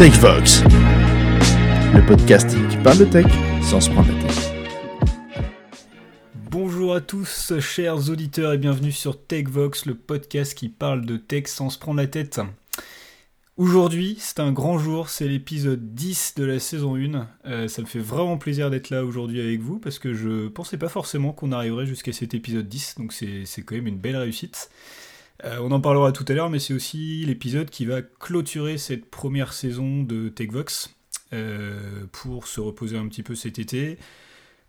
TechVox, le podcast qui parle de tech sans se prendre la tête. Bonjour à tous, chers auditeurs, et bienvenue sur TechVox, le podcast qui parle de tech sans se prendre la tête. Aujourd'hui, c'est un grand jour, c'est l'épisode 10 de la saison 1. Euh, ça me fait vraiment plaisir d'être là aujourd'hui avec vous parce que je pensais pas forcément qu'on arriverait jusqu'à cet épisode 10, donc c'est quand même une belle réussite. Euh, on en parlera tout à l'heure, mais c'est aussi l'épisode qui va clôturer cette première saison de TechVox euh, pour se reposer un petit peu cet été,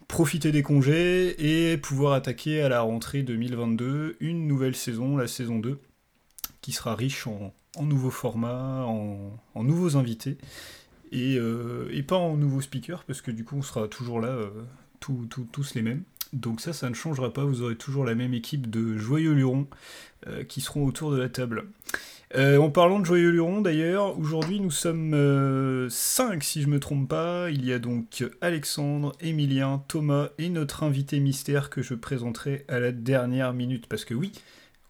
profiter des congés et pouvoir attaquer à la rentrée 2022 une nouvelle saison, la saison 2, qui sera riche en, nouveaux formats, en, nouveaux invités. Euh, et, pas en nouveaux speakers, parce que du coup on sera toujours là, tous les mêmes. Donc ça, ça ne changera pas, vous aurez toujours la même équipe de joyeux lurons euh, qui seront autour de la table. Euh, en parlant de joyeux lurons d'ailleurs, aujourd'hui nous sommes 5 euh, si je me trompe pas. Il y a donc Alexandre, Emilien, Thomas et notre invité mystère que je présenterai à la dernière minute. Parce que oui,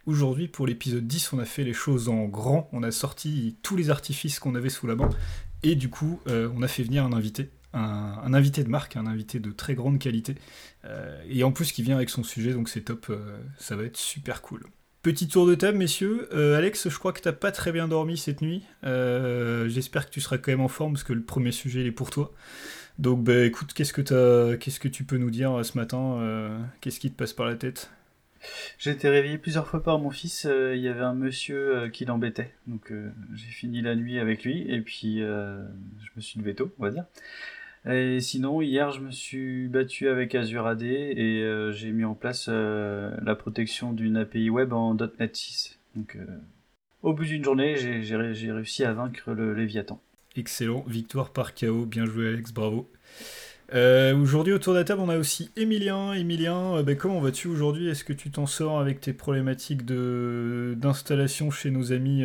aujourd'hui pour l'épisode 10 on a fait les choses en grand, on a sorti tous les artifices qu'on avait sous la main et du coup on a fait venir un invité un, invité de marque, un invité de très grande qualité, euh, et en plus qui vient avec son sujet, donc c'est top, euh, ça va être super cool. Petit tour de table, messieurs. Euh, Alex, je crois que t'as pas très bien dormi cette nuit. J'espère que tu seras quand même en forme parce que le premier sujet il est pour toi. Donc, bah, écoute, qu'est-ce que que tu peux nous dire ce matin Qu'est-ce qui te passe par la tête? J'ai été réveillé plusieurs fois par mon fils. Il y avait un monsieur qui l'embêtait. Donc j'ai fini la nuit avec lui et puis je me suis levé tôt, on va dire. Et sinon, hier, je me suis battu avec Azure AD et euh, j'ai mis en place euh, la protection d'une API web en .NET 6. Donc, euh, au bout d'une journée, j'ai réussi à vaincre le Léviathan. Excellent, victoire par KO, bien joué Alex, bravo. aujourd'hui autour de la table on a aussi Emilien. Emilien, comment vas-tu aujourd'hui? Est-ce que tu t'en sors avec tes problématiques d'installation chez nos amis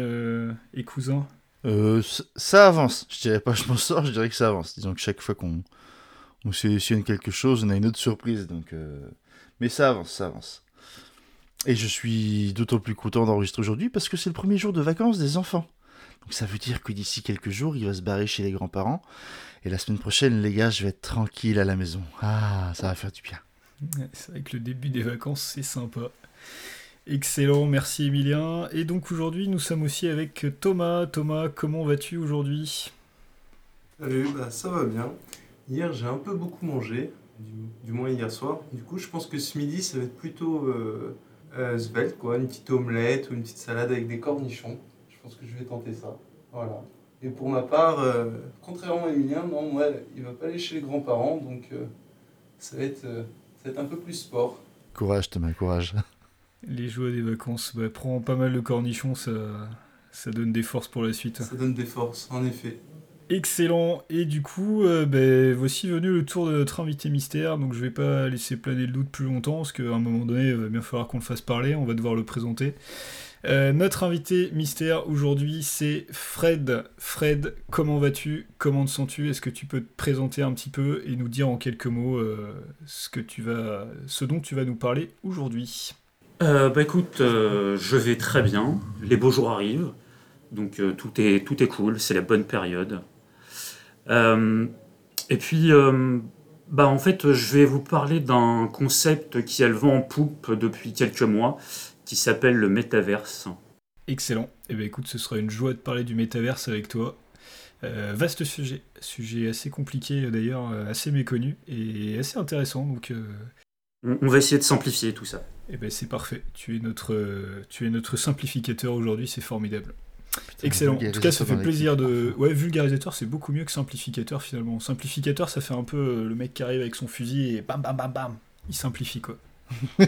et cousins? Euh, ça avance. Je dirais pas je m'en sors, je dirais que ça avance. Disons que chaque fois qu'on on sélectionne quelque chose, on a une autre surprise. Donc, euh, Mais ça avance, ça avance. Et je suis d'autant plus content d'enregistrer aujourd'hui parce que c'est le premier jour de vacances des enfants. Donc ça veut dire que d'ici quelques jours, il va se barrer chez les grands-parents. Et la semaine prochaine, les gars, je vais être tranquille à la maison. Ah, ça va faire du bien. C'est vrai que le début des vacances, c'est sympa. Excellent, merci Emilien. Et donc aujourd'hui, nous sommes aussi avec Thomas. Thomas, comment vas-tu aujourd'hui? Salut, bah, ça va bien. Hier, j'ai un peu beaucoup mangé, du, moins hier soir. Du coup, je pense que ce midi, ça va être plutôt euh, euh, svelte, quoi. Une petite omelette ou une petite salade avec des cornichons. Je pense que je vais tenter ça. Voilà. Et pour ma part, euh, contrairement à Emilien, non, moi, il va pas aller chez les grands-parents, donc ça, va être, ça va être un peu plus sport. Courage Thomas, courage. Les joies des vacances, bah, prends pas mal de cornichons, ça, ça donne des forces pour la suite. Ça donne des forces, en effet. Excellent. Et du coup, euh, bah, voici venu le tour de notre invité mystère. Donc je vais pas laisser planer le doute plus longtemps, parce qu'à un moment donné, il va bien falloir qu'on le fasse parler. On va devoir le présenter. Euh, notre invité mystère aujourd'hui, c'est Fred. Fred, comment vas-tu? Comment te sens-tu? Est-ce que tu peux te présenter un petit peu et nous dire en quelques mots euh, ce, que tu vas, ce dont tu vas nous parler aujourd'hui? Euh, bah écoute, euh, je vais très bien. Les beaux jours arrivent, donc euh, tout, est, tout est cool, c'est la bonne période. et puis, bah en fait, je vais vous parler d'un concept qui a le vent en poupe depuis quelques mois, qui s'appelle le métaverse. Excellent. Et eh ben écoute, ce sera une joie de parler du métaverse avec toi. vaste sujet, sujet assez compliqué d'ailleurs, assez méconnu et assez intéressant. Donc, on va essayer de simplifier tout ça. Eh ben c'est parfait. Tu es notre, tu es notre simplificateur aujourd'hui, c'est formidable. Excellent. En tout cas, ça fait plaisir de. Ouais, vulgarisateur, c'est beaucoup mieux que simplificateur finalement. Simplificateur, ça fait un peu euh, le mec qui arrive avec son fusil et bam bam bam bam, il simplifie quoi.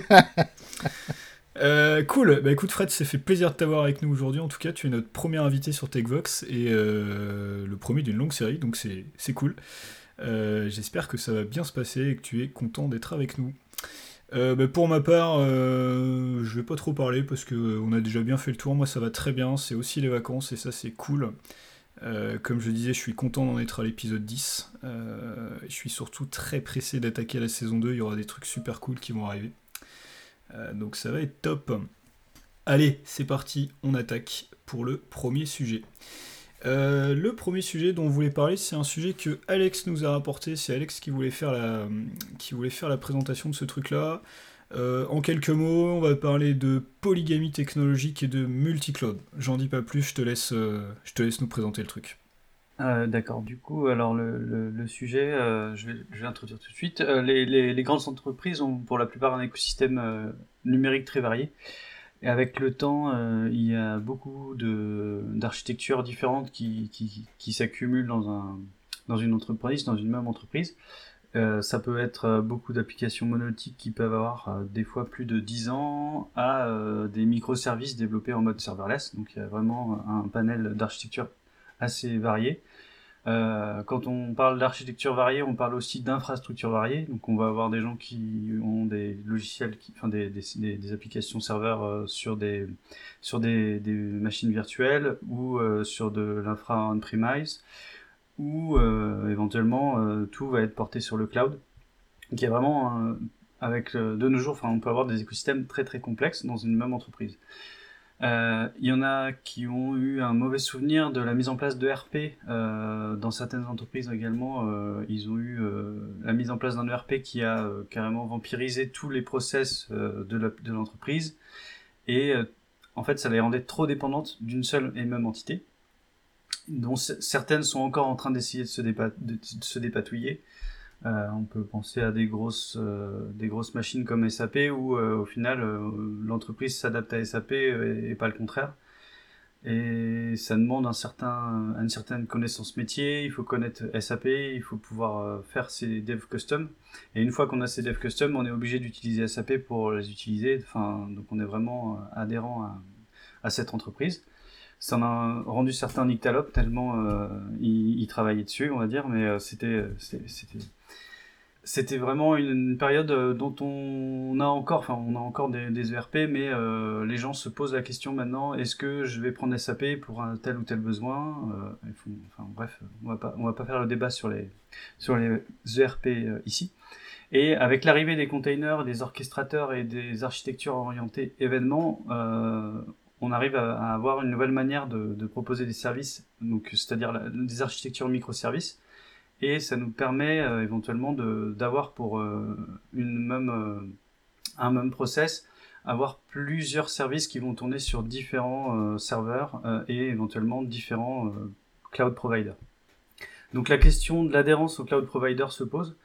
Euh, cool. Bah écoute Fred, ça fait plaisir de t'avoir avec nous aujourd'hui. En tout cas, tu es notre premier invité sur TechVox et euh, le premier d'une longue série, donc c'est cool. J'espère que ça va bien se passer et que tu es content d'être avec nous. Euh, bah, pour ma part, euh, je vais pas trop parler parce qu'on euh, a déjà bien fait le tour. Moi, ça va très bien. C'est aussi les vacances et ça, c'est cool. comme je disais, je suis content d'en être à l'épisode 10. je suis surtout très pressé d'attaquer la saison 2. Il y aura des trucs super cool qui vont arriver. donc ça va être top. Allez, c'est parti, on attaque pour le premier sujet. Euh, le premier sujet dont on voulait parler, c'est un sujet que Alex nous a rapporté. C'est Alex qui voulait faire la, qui voulait faire la présentation de ce truc-là. Euh, en quelques mots, on va parler de polygamie technologique et de multicloud. J'en dis pas plus, je te laisse, euh, je te laisse nous présenter le truc. D'accord, du coup, alors le, sujet, je, vais, je, vais, introduire tout de suite. Les, grandes entreprises ont pour la plupart un écosystème numérique très varié. Et avec le temps, euh, il y a beaucoup d'architectures différentes qui, qui, qui s'accumulent dans, un, dans une entreprise, dans une même entreprise. Euh, ça peut être euh, beaucoup d'applications monolithiques qui peuvent avoir des fois plus de 10 ans à des microservices développés en mode serverless. Donc il y a vraiment un panel d'architecture assez varié. Euh, quand on parle d'architecture variée, on parle aussi d'infrastructures variées. Donc on va avoir des gens qui ont des logiciels, enfin des, applications serveurs euh, sur des sur des, machines virtuelles ou euh, sur de l'infra on-premise ou éventuellement tout va être porté sur le cloud. Donc il y a vraiment avec de nos jours, on peut avoir des écosystèmes très très complexes dans une même entreprise. Euh, il y en a qui ont eu un mauvais souvenir de la mise en place de RP. Euh, dans certaines entreprises également, euh, ils ont eu euh, la mise en place d'un ERP qui a euh, carrément vampirisé tous les process de l'entreprise. et en fait, ça les rendait trop dépendantes d'une seule et même entité, dont certaines sont encore en train d'essayer de, de, se dépatouiller. Euh, on peut penser à des grosses, euh, des grosses machines comme SAP où euh, au final l'entreprise s'adapte à SAP et, pas le contraire. Et ça demande un certain, une certaine connaissance métier, il faut connaître SAP, il faut pouvoir faire ses devs custom. Et une fois qu'on a ces devs custom, on est obligé d'utiliser SAP pour les utiliser. Enfin, donc on est vraiment adhérent à, à cette entreprise ça en a rendu certains nyctalopes tellement euh, ils, ils, travaillaient dessus, on va dire, mais euh, c'était c'était c'était vraiment une, période euh, dont on a encore, enfin on a encore des, ERP, mais euh, les gens se posent la question maintenant est-ce que je vais prendre SAP pour un tel ou tel besoin euh, Enfin bref, on va pas va pas faire le débat sur les sur les ERP ici. Et avec l'arrivée des containers, des orchestrateurs et des architectures orientées événements, on arrive à, avoir une nouvelle manière de, de proposer des services, c'est-à-dire des architectures microservices et ça nous permet euh, éventuellement d'avoir pour euh, une même, euh, un même process avoir plusieurs services qui vont tourner sur différents serveurs et éventuellement différents cloud providers. Donc la question de l'adhérence au cloud provider se pose.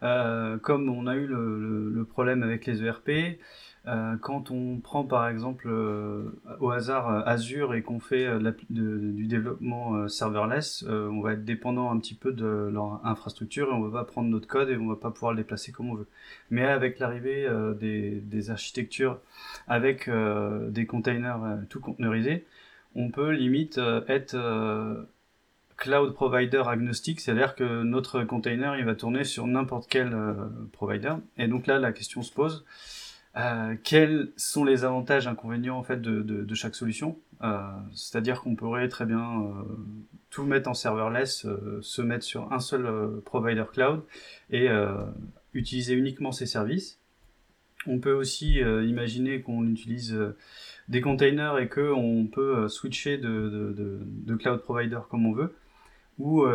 comme on a eu le, le, le problème avec les ERP, euh, quand on prend par exemple euh, au hasard euh, Azure et qu'on fait de, du développement serverless, on va être dépendant un petit peu de leur infrastructure et on va pas prendre notre code et on va pas pouvoir le déplacer comme on veut. Mais avec l'arrivée des, des, architectures avec des containers tout conteneurisés, on peut limite être cloud provider agnostique, c'est-à-dire que notre container il va tourner sur n'importe quel provider. Et donc là la question se pose euh, quels sont les avantages inconvénients en fait de, de, de chaque solution? Euh, C'est-à-dire qu'on pourrait très bien euh, tout mettre en serverless, euh, se mettre sur un seul euh, provider cloud et utiliser uniquement ces services. On peut aussi imaginer qu'on utilise des containers et que on peut switcher de, de, cloud provider comme on veut. Ou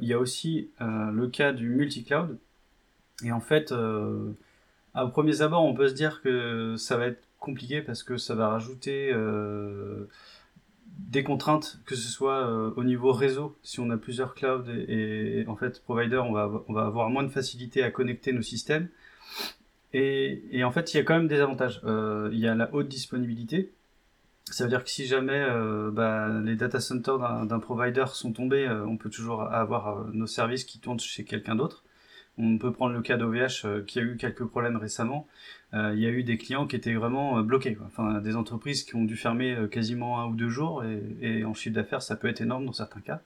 il y a aussi le cas du multi-cloud. Et en fait, à premiers abords, on peut se dire que ça va être compliqué parce que ça va rajouter euh, des contraintes, que ce soit euh, au niveau réseau, si on a plusieurs clouds et, en fait provider, on va, avoir moins de facilité à connecter nos systèmes. Et, en fait, il y a quand même des avantages. Euh, il y a la haute disponibilité. Ça veut dire que si jamais bah, les data centers d'un provider sont tombés, on peut toujours avoir nos services qui tournent chez quelqu'un d'autre. On peut prendre le cas d'OVH euh, qui a eu quelques problèmes récemment. Euh, il y a eu des clients qui étaient vraiment euh, bloqués. Enfin, des entreprises qui ont dû fermer quasiment un ou deux jours et, en chiffre d'affaires, ça peut être énorme dans certains cas.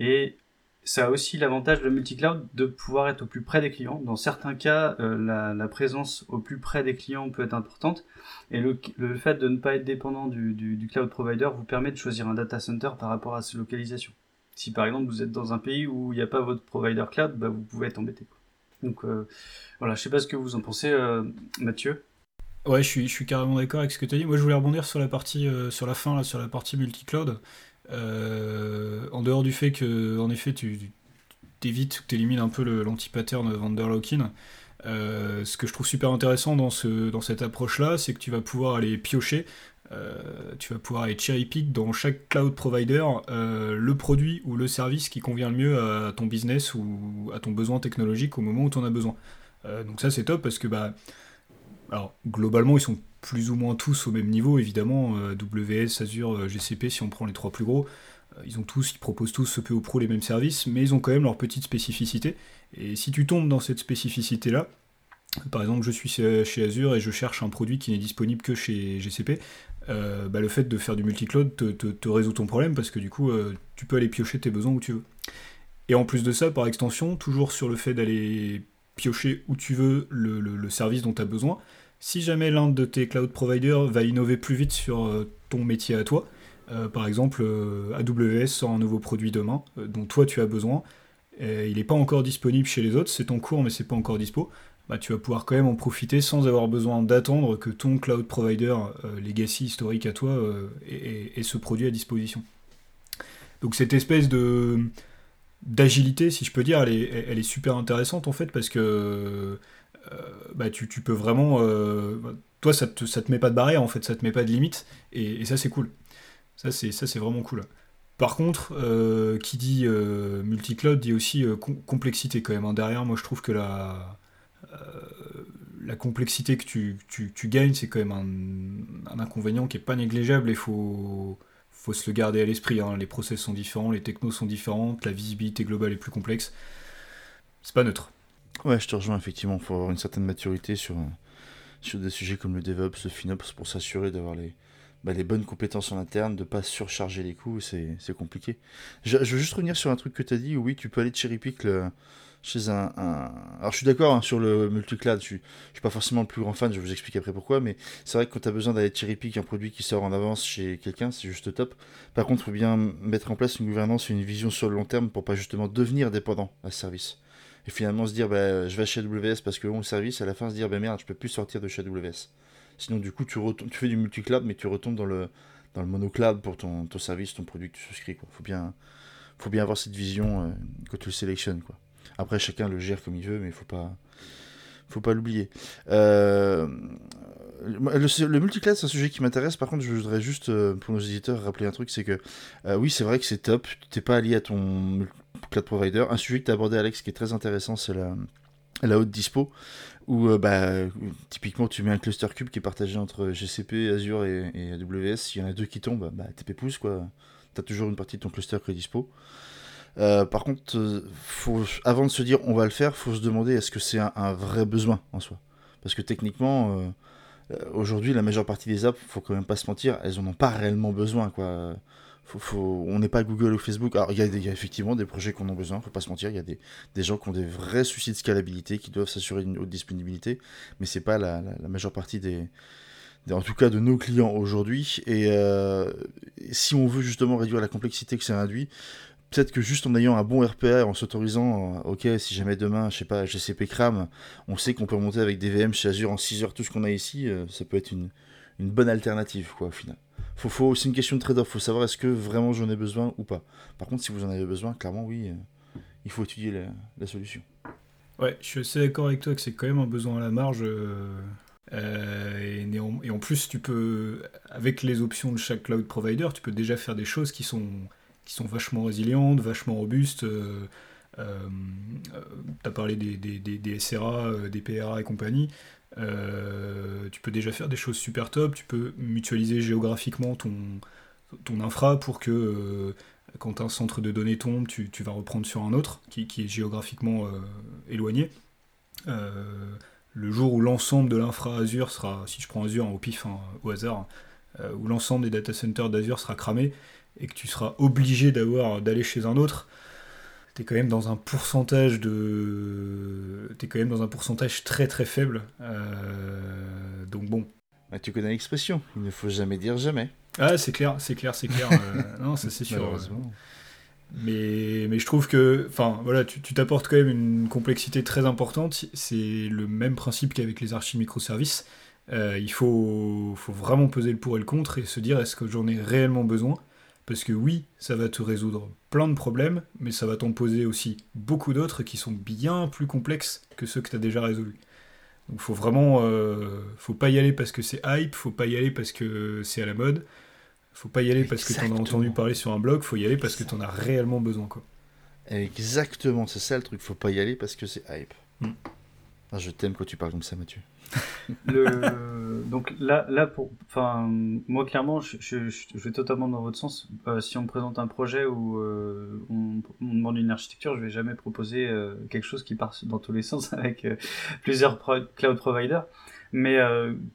Et ça a aussi l'avantage de multi-cloud de pouvoir être au plus près des clients. Dans certains cas, la, présence au plus près des clients peut être importante. Et le, fait de ne pas être dépendant du, du, du, cloud provider vous permet de choisir un data center par rapport à sa localisation. Si par exemple vous êtes dans un pays où il n'y a pas votre provider cloud, bah, vous pouvez être embêté. Donc euh, voilà, je sais pas ce que vous en pensez, euh, Mathieu. Ouais, je suis, carrément d'accord avec ce que tu as dit. Moi, je voulais rebondir sur la partie, euh, sur la fin, là, sur la partie multi-cloud. en dehors du fait que, en effet, tu évites, tu élimines un peu l'anti-pattern Vanderlockin, euh, ce que je trouve super intéressant dans, ce, dans cette approche-là, c'est que tu vas pouvoir aller piocher, euh, tu vas pouvoir aller cherry pick dans chaque cloud provider euh, le produit ou le service qui convient le mieux à ton business ou à ton besoin technologique au moment où tu en as besoin. donc ça c'est top parce que bah, alors, globalement ils sont plus ou moins tous au même niveau évidemment, AWS, Azure, GCP si on prend les trois plus gros. Ils ont tous, ils proposent tous PO Pro les mêmes services, mais ils ont quand même leur petite spécificité. Et si tu tombes dans cette spécificité-là, par exemple, je suis chez Azure et je cherche un produit qui n'est disponible que chez GCP, euh, bah, le fait de faire du multicloud te, te, résout ton problème parce que du coup, euh, tu peux aller piocher tes besoins où tu veux. Et en plus de ça, par extension, toujours sur le fait d'aller piocher où tu veux le, service dont tu as besoin, si jamais l'un de tes cloud providers va innover plus vite sur euh, ton métier à toi, par exemple, AWS sort un nouveau produit demain dont toi tu as besoin, il n'est pas encore disponible chez les autres, c'est en cours mais c'est pas encore dispo, bah, tu vas pouvoir quand même en profiter sans avoir besoin d'attendre que ton cloud provider euh, legacy historique à toi euh, ait, ce produit à disposition. Donc cette espèce de d'agilité, si je peux dire, elle est, super intéressante en fait parce que euh, bah, tu, peux vraiment... toi, ça te, ça te met pas de barrière en fait, ça te met pas de limite et, ça c'est cool. Ça c'est vraiment cool. Par contre, qui dit euh, multicloud dit aussi complexité quand même. Hein. Derrière, moi je trouve que la, la complexité que tu, gagnes, c'est quand même un, inconvénient qui n'est pas négligeable et faut, faut se le garder à l'esprit. Hein. Les process sont différents, les technos sont différentes, la visibilité globale est plus complexe. C'est pas neutre. Ouais, je te rejoins effectivement. Il faut avoir une certaine maturité sur, des sujets comme le DevOps, le FinOps pour s'assurer d'avoir les, bah, bonnes compétences en interne, de ne pas surcharger les coûts, c'est compliqué. Je, veux juste revenir sur un truc que tu as dit, oui, tu peux aller cherry pick chez un, Alors je suis d'accord hein, sur le multicloud, je suis, je suis pas forcément le plus grand fan, je vous expliquer après pourquoi, mais c'est vrai que quand tu as besoin d'aller cherry pick un produit qui sort en avance chez quelqu'un, c'est juste top. Par contre, faut bien mettre en place une gouvernance et une vision sur le long terme pour pas justement devenir dépendant à ce service. Et finalement se dire, bah, je vais chez AWS parce que bon, le service, à la fin se dire, bah merde, je peux plus sortir de chez AWS. Sinon, du coup, tu, tu fais du multi-cloud, mais tu retombes dans le, dans le monocloud pour ton, ton service, ton produit que tu souscris. Il faut bien, faut bien avoir cette vision euh, quand tu le sélectionnes. Quoi. Après, chacun le gère comme il veut, mais il faut pas faut pas l'oublier. Euh, le, le multicloud, c'est un sujet qui m'intéresse. Par contre, je voudrais juste, euh, pour nos éditeurs, rappeler un truc c'est que, oui, c'est vrai que c'est top. Tu n'es pas allié à ton cloud provider. Un sujet que tu as abordé, Alex, qui est très intéressant, c'est la, haute dispo où euh, bah, typiquement tu mets un cluster cube qui est partagé entre GCP, Azure et, AWS. S'il y en a deux qui tombent, bah, TP pouce quoi. Tu as toujours une partie de ton cluster qui est dispo. Euh, par contre, euh, avant de se dire on va le faire, faut se demander est-ce que c'est un, vrai besoin en soi. Parce que techniquement, aujourd'hui, la majeure partie des apps, faut quand même pas se mentir, elles en ont pas réellement besoin. quoi on n'est pas Google ou Facebook. Alors, il y, a effectivement des projets qu'on a besoin, faut pas se mentir. Il y a des, gens qui ont des vrais soucis de scalabilité, qui doivent s'assurer une haute disponibilité, mais c'est pas la, majeure partie des, en tout cas de nos clients aujourd'hui. Et euh, si on veut justement réduire la complexité que ça induit, peut-être que juste en ayant un bon RPA, en s'autorisant, euh, ok, si jamais demain, je sais pas, GCP crame, on sait qu'on peut monter avec des VM chez Azure en 6 heures tout ce qu'on a ici, euh, ça peut être une, bonne alternative, quoi, au final faut, faut, c'est une question de trade-off. Faut savoir est-ce que vraiment j'en ai besoin ou pas. Par contre, si vous en avez besoin, clairement, oui, euh, il faut étudier la, solution. Ouais, je suis assez d'accord avec toi que c'est quand même un besoin à la marge. Euh, et, en, plus, tu peux, avec les options de chaque cloud provider, tu peux déjà faire des choses qui sont, qui sont vachement résilientes, vachement robustes. tu as parlé des, des, des, SRA, des PRA et compagnie. Euh, tu peux déjà faire des choses super top, tu peux mutualiser géographiquement ton, ton infra pour que euh, quand un centre de données tombe, tu, vas reprendre sur un autre qui, est géographiquement euh, éloigné. le jour où l'ensemble de l'infra Azure sera, si je prends Azure au pif, hein, au hasard, où l'ensemble des data centers d'Azure sera cramé et que tu seras obligé d'avoir d'aller chez un autre, t'es quand même dans un pourcentage de t'es quand même dans un pourcentage très très faible. Euh, donc bon. Bah, tu connais l'expression il ne faut jamais dire jamais. Ah c'est clair c'est clair c'est clair euh, non ça c'est sûr mais, mais je trouve que enfin voilà tu t'apportes quand même une complexité très importante c'est le même principe qu'avec les archives microservices. Euh, il faut, faut vraiment peser le pour et le contre et se dire est-ce que j'en ai réellement besoin? Parce que oui, ça va te résoudre plein de problèmes, mais ça va t'en poser aussi beaucoup d'autres qui sont bien plus complexes que ceux que tu as déjà résolus. Donc faut vraiment, euh, faut pas y aller parce que c'est hype, faut pas y aller parce que c'est à la mode, faut pas y aller parce que tu en as entendu parler sur un blog, faut y aller parce que tu en as réellement besoin quoi. Exactement, c'est ça le truc, faut pas y aller parce que c'est hype. Mm. Je t'aime quand tu parles comme ça, Mathieu. Donc là, là pour... enfin, moi clairement, je, je, vais totalement dans votre sens. Euh, si on me présente un projet où euh, on, demande une architecture, je vais jamais proposer euh, quelque chose qui part dans tous les sens avec plusieurs cloud providers. Mais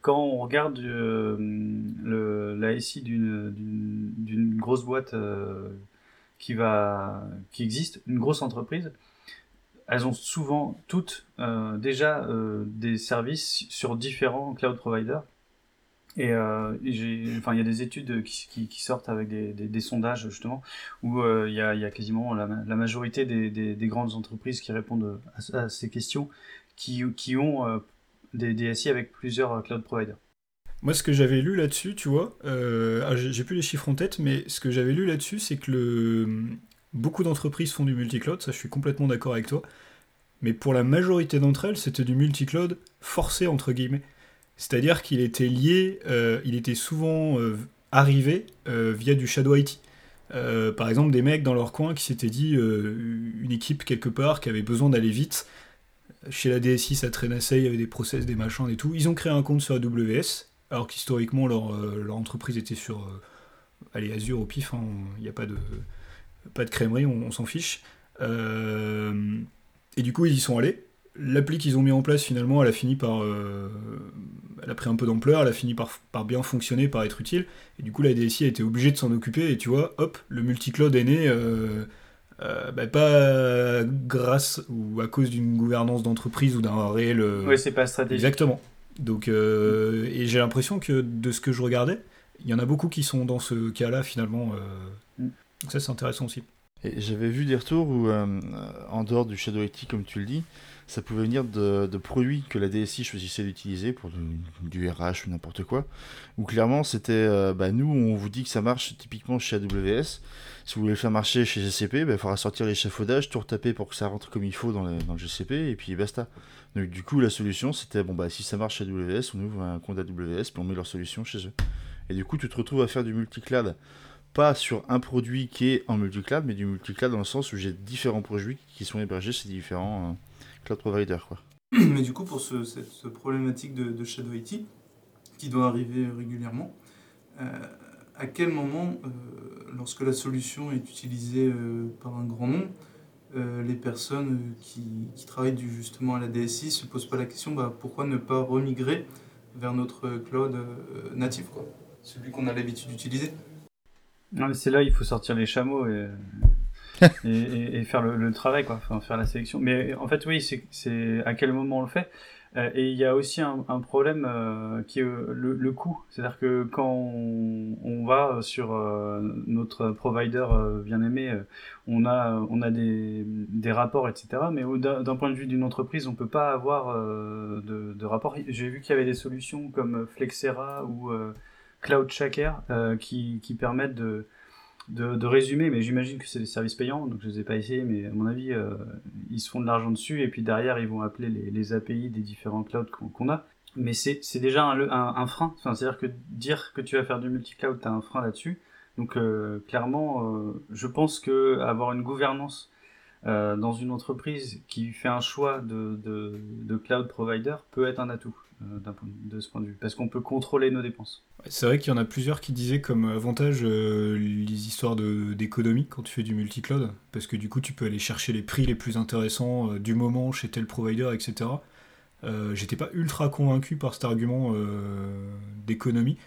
quand on regarde le, la SI d'une grosse boîte qui va qui existe, une grosse entreprise, elles ont souvent toutes euh, déjà euh, des services sur différents cloud providers. Et, euh, enfin, il y a des études qui, sortent avec des, sondages justement où il y, a, quasiment la, majorité des, des, grandes entreprises qui répondent à, ces questions qui, qui ont des DSI avec plusieurs cloud providers. Moi, ce que j'avais lu là-dessus, tu vois, ah, j'ai plus les chiffres en tête, mais ce que j'avais lu là-dessus, c'est que le, beaucoup d'entreprises font du multicloud, ça je suis complètement d'accord avec toi, mais pour la majorité d'entre elles, c'était du multicloud forcé, entre guillemets. C'est-à-dire qu'il était lié, euh, il était souvent euh, arrivé euh, via du shadow IT. Par exemple, des mecs dans leur coin qui s'étaient dit, une équipe quelque part qui avait besoin d'aller vite, chez la DSI ça traînassait, il y avait des process, des machins et tout, ils ont créé un compte sur AWS, alors qu'historiquement leur, entreprise était sur allez, Azure au pif, il hein, n'y a pas de, pas de crèmerie, on, on s'en fiche. Euh, et du coup, ils y sont allés. L'appli qu'ils ont mis en place, finalement, elle a fini par. Euh, elle a pris un peu d'ampleur, elle a fini par, par, bien fonctionner, par être utile. Et du coup, la DSI a été obligée de s'en occuper. Et tu vois, hop, le multicloud est né. Euh, bah, pas grâce ou à cause d'une gouvernance d'entreprise ou d'un réel. oui, c'est pas stratégique. Exactement. Donc, et j'ai l'impression que de ce que je regardais, il y en a beaucoup qui sont dans ce cas-là, finalement. Donc, ça, c'est intéressant aussi. J'avais vu des retours où, euh, en dehors du Shadow IT, comme tu le dis, ça pouvait venir de, produits que la DSI choisissait d'utiliser pour du, du, RH ou n'importe quoi. Où clairement, c'était euh, bah, nous, on vous dit que ça marche typiquement chez AWS. Si vous voulez le faire marcher chez GCP, bah, il faudra sortir l'échafaudage, tout retaper pour que ça rentre comme il faut dans le, dans le GCP, et puis basta. Donc, du coup, la solution, c'était bon, bah, si ça marche chez AWS, on ouvre un compte AWS, puis on met leur solution chez eux. Et du coup, tu te retrouves à faire du multi-cloud pas sur un produit qui est en multi-cloud, mais du multi-cloud dans le sens où j'ai différents produits qui sont hébergés chez différents euh, cloud providers. Quoi. Mais du coup, pour ce, cette, ce problématique de, Shadow IT, qui doit arriver régulièrement, euh, à quel moment, euh, lorsque la solution est utilisée par un grand nombre, les personnes qui, travaillent justement à la DSI se posent pas la question bah, pourquoi ne pas remigrer vers notre cloud natif, celui qu'on a l'habitude d'utiliser c'est là il faut sortir les chameaux et, et, et, et, faire le, le, travail, quoi, enfin, faire la sélection. Mais en fait, oui, c'est à quel moment on le fait? Euh, et il y a aussi un, un problème euh, qui est le, le coût. C'est-à-dire que quand on, on, va sur euh, notre provider euh, bien aimé, euh, on a, on a des, des rapports, etc. Mais d'un point de vue d'une entreprise, on peut pas avoir de, de rapport. J'ai vu qu'il y avait des solutions comme Flexera ou Cloud Shaker euh, qui, qui, permettent de, de, de résumer, mais j'imagine que c'est des services payants, donc je ne les ai pas essayés, mais à mon avis, euh, ils se font de l'argent dessus, et puis derrière, ils vont appeler les, les API des différents clouds qu'on qu a. Mais c'est déjà un, un, frein, enfin, c'est-à-dire que dire que tu vas faire du multi-cloud, tu as un frein là-dessus. Donc euh, clairement, euh, je pense que avoir une gouvernance euh, dans une entreprise qui fait un choix de, de, de cloud provider peut être un atout de ce point de vue, parce qu'on peut contrôler nos dépenses. C'est vrai qu'il y en a plusieurs qui disaient comme avantage euh, les histoires d'économie quand tu fais du multi-cloud, parce que du coup tu peux aller chercher les prix les plus intéressants euh, du moment chez tel provider, etc. Euh, J'étais pas ultra convaincu par cet argument euh, d'économie,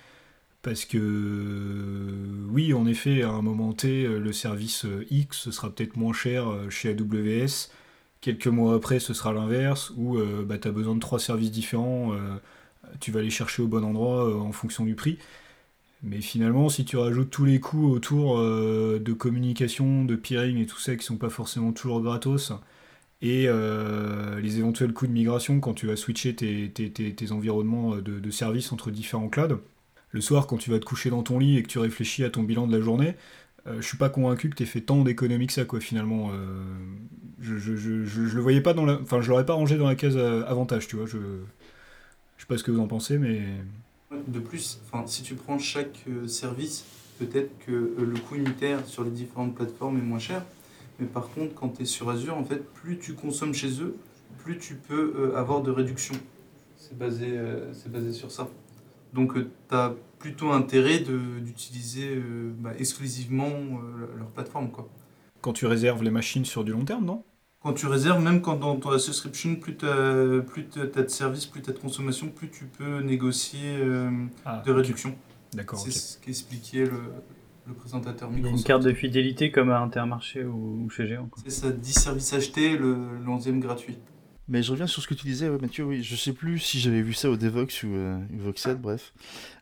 parce que oui, en effet, à un moment T, le service X sera peut-être moins cher chez AWS, quelques mois après ce sera l'inverse, où euh, bah, tu as besoin de trois services différents, euh, tu vas les chercher au bon endroit euh, en fonction du prix. Mais finalement, si tu rajoutes tous les coûts autour de communication, de peering et tout ça qui sont pas forcément toujours gratos, et les éventuels coûts de migration quand tu vas switcher tes environnements de, de services entre différents clouds, le soir quand tu vas te coucher dans ton lit et que tu réfléchis à ton bilan de la journée, euh, je suis pas convaincu que tu aies fait tant d'économies que ça, quoi, finalement. Euh, je, je, je, je, le voyais pas dans la. Enfin, je l'aurais pas rangé dans la case euh, avantage, tu vois. Je, sais pas ce que vous en pensez, mais. De plus, si tu prends chaque service, peut-être que le coût unitaire sur les différentes plateformes est moins cher. Mais par contre, quand tu es sur Azure, en fait, plus tu consommes chez eux, plus tu peux avoir de réduction. C'est basé, c'est basé sur ça. Donc, tu as plutôt intérêt d'utiliser euh, bah, exclusivement euh, leur plateforme. Quoi. Quand tu réserves les machines sur du long terme, non? Quand tu réserves, même quand dans ta subscription, plus tu as, plus de services, plus tu as de consommation, plus tu peux négocier euh, ah, de réduction. D'accord. C'est ce qu'expliquait le, le présentateur Microsoft. Une carte de fidélité comme à Intermarché ou, chez Géant. C'est ça, 10 services achetés, le, le 11e gratuit. Mais je reviens sur ce que tu disais, Mathieu. Oui, je sais plus si j'avais vu ça au Devox ou euh, bref.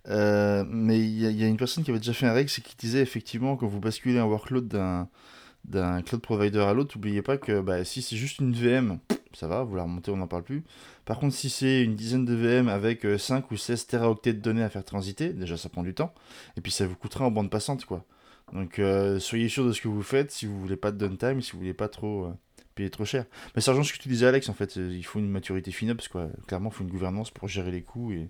Euh, mais il y, a une personne qui avait déjà fait un règle, c'est qui disait effectivement quand vous basculez un workload d'un d'un cloud provider à l'autre, n'oubliez pas que bah, si c'est juste une VM, ça va, vous la remontez, on n'en parle plus. Par contre, si c'est une dizaine de VM avec 5 euh, ou 16 teraoctets de données à faire transiter, déjà ça prend du temps, et puis ça vous coûtera en bande passante, quoi. Donc soyez sûr de ce que vous faites si vous voulez pas de downtime, si vous voulez pas trop payer trop cher. Mais rejoint ce que tu disais, Alex, en fait. Il faut une maturité parce que clairement, il faut une gouvernance pour gérer les coûts et,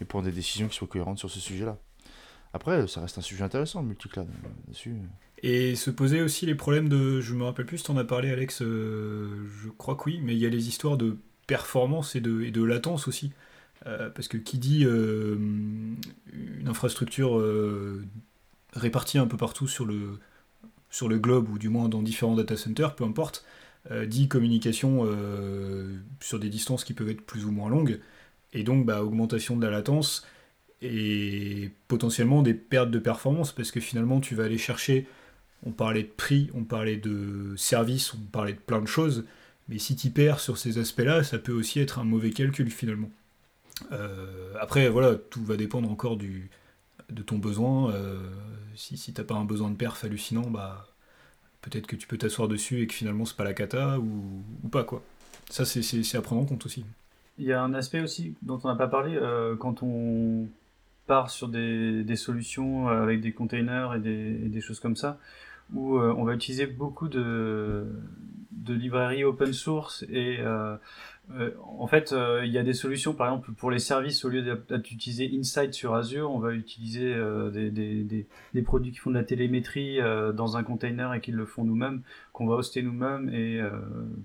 et prendre des décisions qui soient cohérentes sur ce sujet-là. Après, ça reste un sujet intéressant, le multicloud. Dessus. Et se poser aussi les problèmes de. Je me rappelle plus si tu en as parlé, Alex. Euh, je crois que oui, mais il y a les histoires de performance et de, et de latence aussi. Euh, parce que qui dit euh, une infrastructure répartie un peu partout sur le, sur le globe, ou du moins dans différents data centers, peu importe, euh, dit communication euh, sur des distances qui peuvent être plus ou moins longues, et donc bah, augmentation de la latence et potentiellement des pertes de performance, parce que finalement tu vas aller chercher, on parlait de prix, on parlait de service, on parlait de plein de choses, mais si tu perds sur ces aspects-là, ça peut aussi être un mauvais calcul finalement. Euh, après, voilà, tout va dépendre encore du, de ton besoin. si si t'as pas un besoin de perf hallucinant, bah peut-être que tu peux t'asseoir dessus et que finalement c'est pas la cata ou, pas quoi. Ça c'est à prendre en compte aussi. Il y a un aspect aussi dont on n'a pas parlé euh, quand on part sur des, des, solutions avec des containers et des, des choses comme ça où euh, on va utiliser beaucoup de, de librairies open source et euh, euh, en fait, euh, il y a des solutions, par exemple, pour les services, au lieu d'utiliser Insight sur Azure, on va utiliser euh, des, des, des, produits qui font de la télémétrie dans un container et qui le font nous-mêmes, qu'on va hoster nous-mêmes et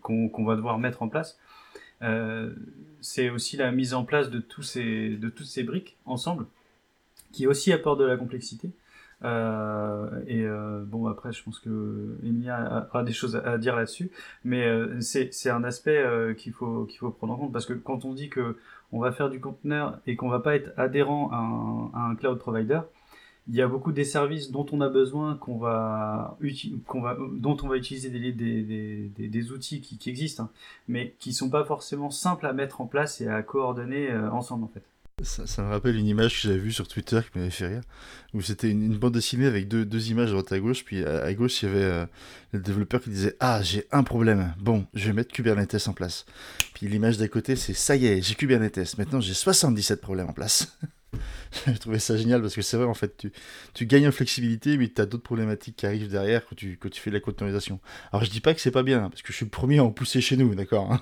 qu'on va devoir mettre en place. C'est aussi la mise en place de, tous ces, de toutes ces briques ensemble, qui aussi apporte de la complexité. Euh, et euh, bon, après, je pense que Emilia aura des choses à, dire là-dessus, mais euh, c'est un aspect qu'il faut, qu'il faut prendre en compte parce que quand on dit que on va faire du conteneur et qu'on va pas être adhérent à un, cloud provider, il y a beaucoup des services dont on a besoin, qu'on va, qu'on va, dont on va utiliser des, des, des, outils qui, qui existent, hein, mais qui sont pas forcément simples à mettre en place et à coordonner ensemble en fait. Ça, me rappelle une image que j'avais vue sur Twitter qui m'avait fait rire, où c'était une, bande dessinée avec deux, images à droite à gauche, puis à, gauche il y avait euh, le développeur qui disait Ah, j'ai un problème, bon, je vais mettre Kubernetes en place. Puis l'image d'à côté c'est Ça y est, j'ai Kubernetes, maintenant j'ai 77 problèmes en place. j'ai trouvé ça génial parce que c'est vrai, en fait, tu, gagnes en flexibilité, mais tu as d'autres problématiques qui arrivent derrière quand tu, fais de la containerisation. Alors je dis pas que c'est pas bien, parce que je suis le premier à en pousser chez nous, d'accord hein.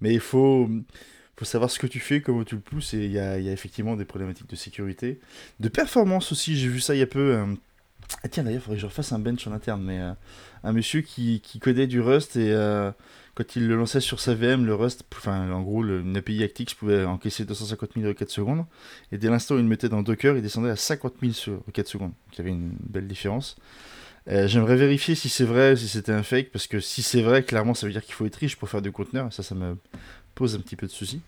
Mais il faut faut savoir ce que tu fais, comment tu le pousses, et il y a, effectivement des problématiques de sécurité. De performance aussi, j'ai vu ça il y a peu. Euh, ah tiens, d'ailleurs, il faudrait que je refasse un bench en interne, mais euh, un monsieur qui, qui, codait du Rust, et euh, quand il le lançait sur sa VM, le Rust, enfin, en gros, le, une API Actix pouvait encaisser 250 000 requêtes secondes, et dès l'instant où il le mettait dans Docker, il descendait à 50 000 requêtes secondes. Donc il y avait une belle différence. J'aimerais vérifier si c'est vrai, si c'était un fake, parce que si c'est vrai, clairement, ça veut dire qu'il faut être riche pour faire du conteneur, ça, ça me pose un petit peu de soucis.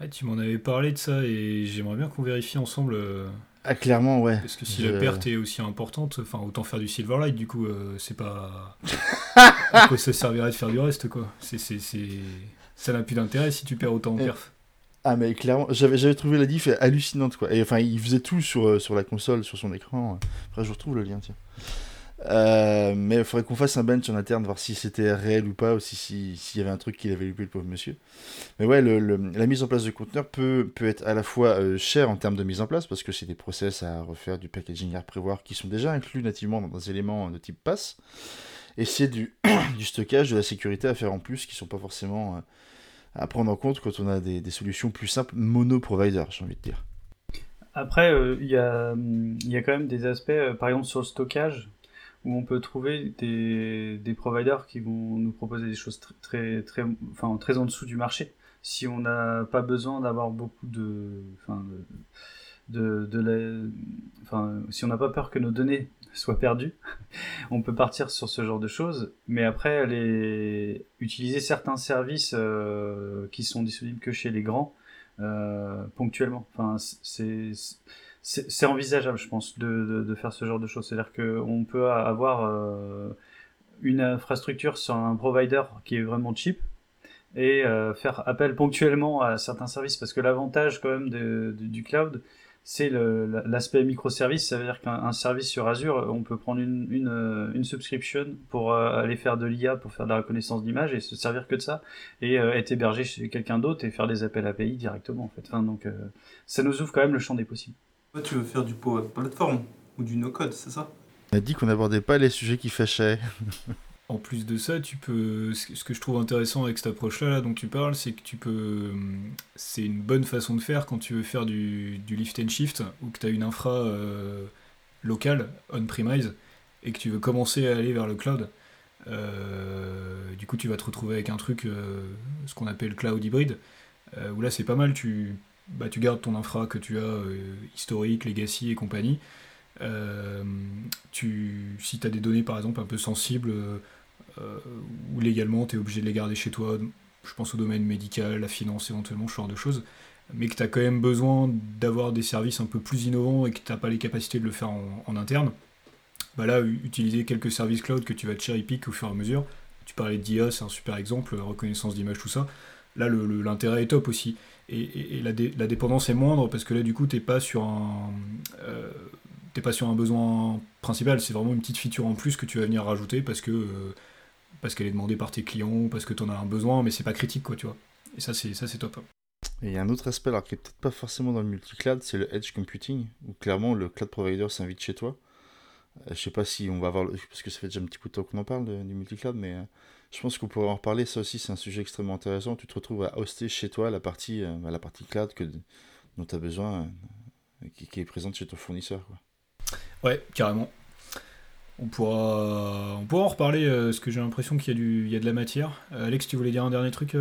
Ah, tu m'en avais parlé de ça et j'aimerais bien qu'on vérifie ensemble. Euh, ah, clairement, ouais. Parce que si la perte est aussi importante, enfin, autant faire du Silverlight, du coup, euh, c'est pas. à quoi ça servirait de faire du reste, quoi c'est, c'est, Ça n'a plus d'intérêt si tu perds autant en perf. Ah, mais clairement, j'avais, j'avais trouvé la diff hallucinante, quoi. Et enfin, il faisait tout sur, euh, sur la console, sur son écran. Après, je retrouve le lien, tiens. Euh, mais il faudrait qu'on fasse un bench en interne, voir si c'était réel ou pas, ou s'il y avait un truc qu'il avait loupé, le pauvre monsieur. Mais ouais, le, la mise en place de conteneurs peut, peut être à la fois euh, cher en termes de mise en place, parce que c'est des process à refaire, du packaging à prévoir, qui sont déjà inclus nativement dans des éléments de type pass. Et c'est du, du stockage, de la sécurité à faire en plus, qui sont pas forcément euh, à prendre en compte quand on a des, solutions plus simples mono-provider, j'ai envie de dire. Après, il y, a, y a quand même des aspects, par exemple sur le stockage, où on peut trouver des, des providers qui vont nous proposer des choses très, très, enfin, très en dessous du marché. Si on n'a pas besoin d'avoir beaucoup de, enfin, de, de, la, enfin, si on n'a pas peur que nos données soient perdues, on peut partir sur ce genre de choses. Mais après, utiliser certains services euh, qui sont disponibles que chez les grands euh, ponctuellement. Enfin, c'est c'est envisageable, je pense, de, de, de, faire ce genre de choses. C'est-à-dire qu'on peut avoir euh, une infrastructure sur un provider qui est vraiment cheap et euh, faire appel ponctuellement à certains services. Parce que l'avantage quand même de, du cloud, c'est l'aspect microservice. Ça veut dire qu'un service sur Azure, on peut prendre une, une, une subscription pour euh, aller faire de l'IA, pour faire de la reconnaissance d'image et se servir que de ça et euh, être hébergé chez quelqu'un d'autre et faire des appels API directement. En fait. Enfin, donc, euh, ça nous ouvre quand même le champ des possibles. Toi, tu veux faire du Power Platform ou du no-code, c'est ça? On a dit qu'on n'abordait pas les sujets qui fâchaient. en plus de ça, tu peux. Ce que je trouve intéressant avec cette approche-là là, dont tu parles, c'est que tu peux. C'est une bonne façon de faire quand tu veux faire du, du lift and shift ou que tu as une infra euh, locale, on-premise, et que tu veux commencer à aller vers le cloud. Euh, du coup, tu vas te retrouver avec un truc, euh, ce qu'on appelle cloud hybride, où là c'est pas mal. Tu bah, tu gardes ton infra que tu as euh, historique, legacy et compagnie. Euh, tu, si tu as des données par exemple un peu sensibles euh, ou légalement tu es obligé de les garder chez toi, je pense au domaine médical, la finance éventuellement, ce genre de choses, mais que tu as quand même besoin d'avoir des services un peu plus innovants et que tu n'as pas les capacités de le faire en, en interne, bah là, utiliser quelques services cloud que tu vas cherry pick au fur et à mesure. Tu parlais d'IA, c'est un super exemple, reconnaissance d'image, tout ça. Là, l'intérêt est top aussi et, la, dé, la, dépendance est moindre parce que là du coup t'es pas sur un euh, t'es pas sur un besoin principal. C'est vraiment une petite feature en plus que tu vas venir rajouter parce que euh, parce qu'elle est demandée par tes clients parce que tu en as un besoin mais c'est pas critique quoi tu vois. Et ça c'est ça c'est top. Il y a un autre aspect alors qui est peut-être pas forcément dans le multi-cloud c'est le edge computing où clairement le cloud provider s'invite chez toi. Euh, je sais pas si on va avoir le... parce que ça fait déjà un petit peu de temps qu'on en parle du multi-cloud mais je pense qu'on pourrait en reparler. Ça aussi, c'est un sujet extrêmement intéressant. Tu te retrouves à hoster chez toi la partie, euh, la partie cloud que, dont tu as besoin, euh, qui, est présente chez ton fournisseur. Ouais, carrément. On pourra, on pourra en reparler, euh, parce que j'ai l'impression qu'il y, y a de la matière. Euh, Alex, tu voulais dire un dernier truc.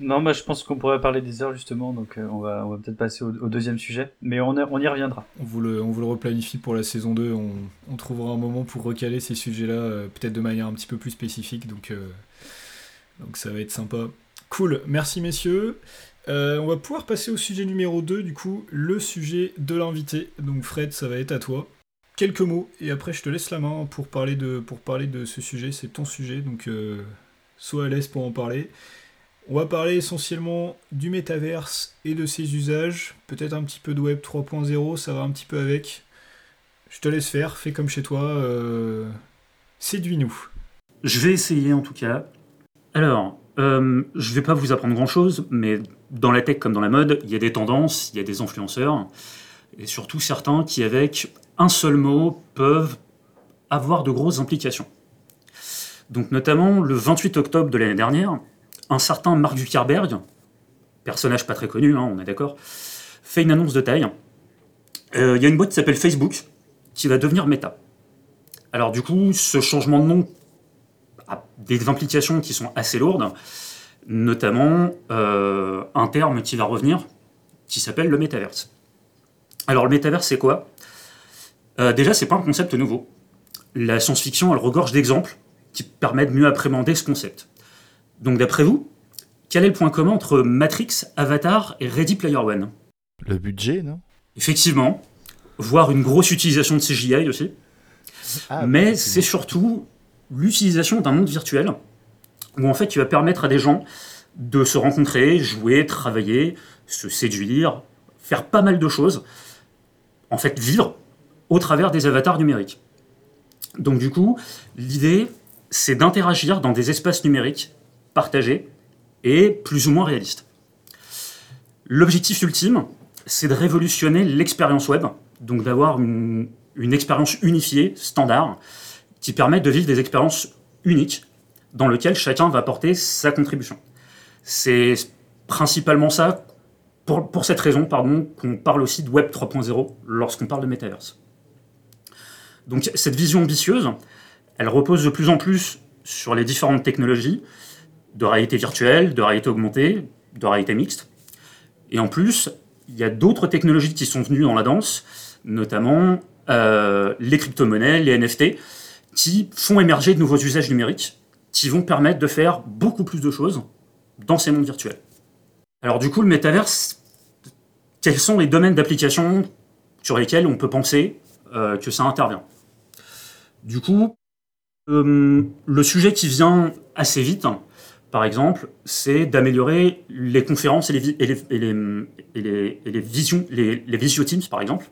Non, bah, je pense qu'on pourrait parler des heures justement, donc euh, on va, on va peut-être passer au, deuxième sujet, mais on, on y reviendra. On vous, le, on vous le replanifie pour la saison 2, on, on trouvera un moment pour recaler ces sujets-là, euh, peut-être de manière un petit peu plus spécifique, donc, euh, donc ça va être sympa. Cool, merci messieurs. Euh, on va pouvoir passer au sujet numéro 2, du coup, le sujet de l'invité. Donc Fred, ça va être à toi. Quelques mots, et après je te laisse la main pour parler de, pour parler de ce sujet, c'est ton sujet, donc sois à l'aise pour en parler. On va parler essentiellement du métaverse et de ses usages, peut-être un petit peu de Web 3.0, ça va un petit peu avec. Je te laisse faire, fais comme chez toi, euh... séduis-nous. Je vais essayer en tout cas. Alors, euh, je vais pas vous apprendre grand-chose, mais dans la tech comme dans la mode, il y a des tendances, il y a des influenceurs, et surtout certains qui avec un seul mot peuvent avoir de grosses implications. Donc notamment le 28 octobre de l'année dernière, un certain Mark Zuckerberg, personnage pas très connu, hein, on est d'accord, fait une annonce de taille. Il euh, y a une boîte qui s'appelle Facebook qui va devenir Meta. Alors du coup, ce changement de nom a des implications qui sont assez lourdes, notamment euh, un terme qui va revenir qui s'appelle le métaverse. Alors le métaverse, c'est quoi? Euh, Déjà, c'est pas un concept nouveau. La science-fiction, elle regorge d'exemples qui permettent de mieux appréhender ce concept. Donc d'après vous, quel est le point commun entre Matrix, Avatar et Ready Player One? Le budget, non? Effectivement, voire une grosse utilisation de CGI aussi. Ah, Mais c'est surtout l'utilisation d'un monde virtuel où en fait tu vas permettre à des gens de se rencontrer, jouer, travailler, se séduire, faire pas mal de choses, en fait vivre au travers des avatars numériques. Donc du coup, l'idée, c'est d'interagir dans des espaces numériques partagés et plus ou moins réalistes. L'objectif ultime, c'est de révolutionner l'expérience web, donc d'avoir une, expérience unifiée, standard, qui permet de vivre des expériences uniques dans lesquelles chacun va apporter sa contribution. C'est principalement ça, pour, pour cette raison, pardon, qu'on parle aussi de Web 3.0 lorsqu'on parle de Metaverse. Donc cette vision ambitieuse, elle repose de plus en plus sur les différentes technologies de réalité virtuelle, de réalité augmentée, de réalité mixte. Et en plus, il y a d'autres technologies qui sont venues dans la danse, notamment euh, les crypto-monnaies, les NFT, qui font émerger de nouveaux usages numériques qui vont permettre de faire beaucoup plus de choses dans ces mondes virtuels. Alors du coup, le métaverse, quels sont les domaines d'application sur lesquels on peut penser euh, que ça intervient? Du coup, euh, le sujet qui vient assez vite, par exemple, c'est d'améliorer les conférences et les, les, les, les visio teams, par exemple.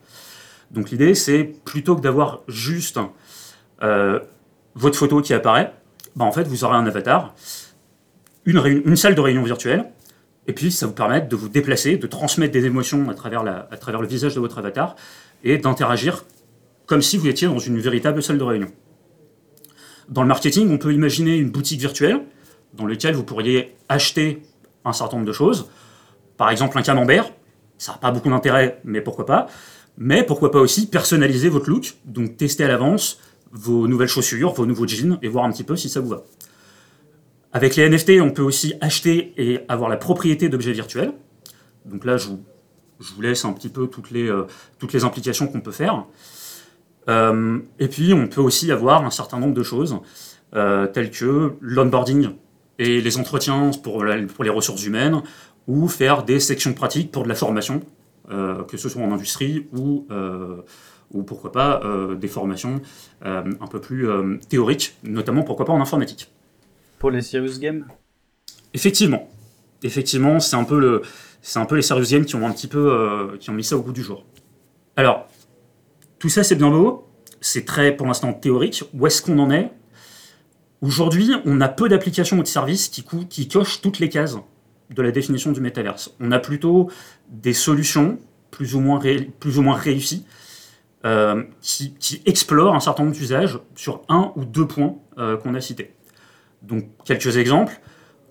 Donc l'idée, c'est plutôt que d'avoir juste euh, votre photo qui apparaît, bah, en fait, vous aurez un avatar, une, une, salle de réunion virtuelle, et puis ça vous permet de vous déplacer, de transmettre des émotions à travers, la, à travers le visage de votre avatar, et d'interagir comme si vous étiez dans une véritable salle de réunion. Dans le marketing, on peut imaginer une boutique virtuelle dans laquelle vous pourriez acheter un certain nombre de choses. Par exemple, un camembert, ça n'a pas beaucoup d'intérêt, mais pourquoi pas. Mais pourquoi pas aussi personnaliser votre look, donc tester à l'avance vos nouvelles chaussures, vos nouveaux jeans, et voir un petit peu si ça vous va. Avec les NFT, on peut aussi acheter et avoir la propriété d'objets virtuels. Donc là, je vous, je vous, laisse un petit peu toutes les, euh, toutes les implications qu'on peut faire. Euh, et puis, on peut aussi avoir un certain nombre de choses, euh, telles que l'onboarding et les entretiens pour, la, pour, les ressources humaines, ou faire des sections pratiques pour de la formation, euh, que ce soit en industrie ou, euh, ou pourquoi pas euh, des formations un peu plus théoriques, notamment pourquoi pas en informatique. Pour les serious games? Effectivement. Effectivement, c'est un peu le, c'est un peu les serious games qui ont un petit peu, qui ont mis ça au goût du jour. Alors, tout ça, c'est bien beau. C'est très, pour l'instant, théorique. Où est-ce qu'on en est? Aujourd'hui, on a peu d'applications ou de services qui, cochent toutes les cases de la définition du métaverse. On a plutôt des solutions plus ou moins, réussies euh, qui, explorent un certain nombre d'usages sur un ou deux points euh, qu'on a cités. Donc, quelques exemples.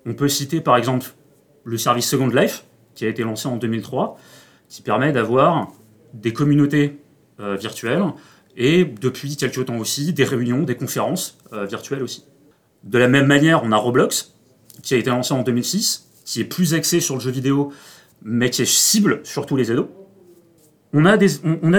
On peut citer par exemple le service Second Life, qui a été lancé en 2003, qui permet d'avoir des communautés euh, virtuelles et depuis quelques temps aussi des réunions, des conférences virtuelles aussi. De la même manière, on a Roblox, qui a été lancé en 2006, qui est plus axé sur le jeu vidéo, mais qui est cible sur tous les ados. On a des, on,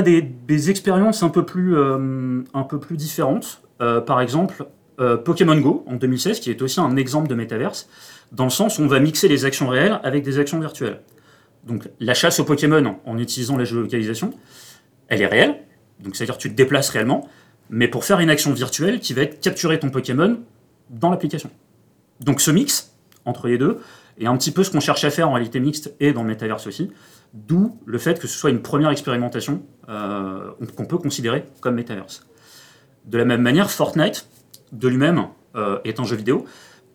expériences un peu plus, euh, un peu différentes. Euh, par exemple, euh, Pokémon Go en 2016, qui est aussi un exemple de métaverse, dans le sens où on va mixer les actions réelles avec des actions virtuelles. Donc la chasse aux Pokémon en utilisant la géolocalisation, elle est réelle, donc c'est-à-dire tu te déplaces réellement, mais pour faire une action virtuelle qui va être capturer ton Pokémon dans l'application. Donc ce mix entre les deux est un petit peu ce qu'on cherche à faire en réalité mixte et dans le aussi, d'où le fait que ce soit une première expérimentation euh, qu'on peut considérer comme Metaverse. De la même manière, Fortnite, de lui-même, euh, est un jeu vidéo,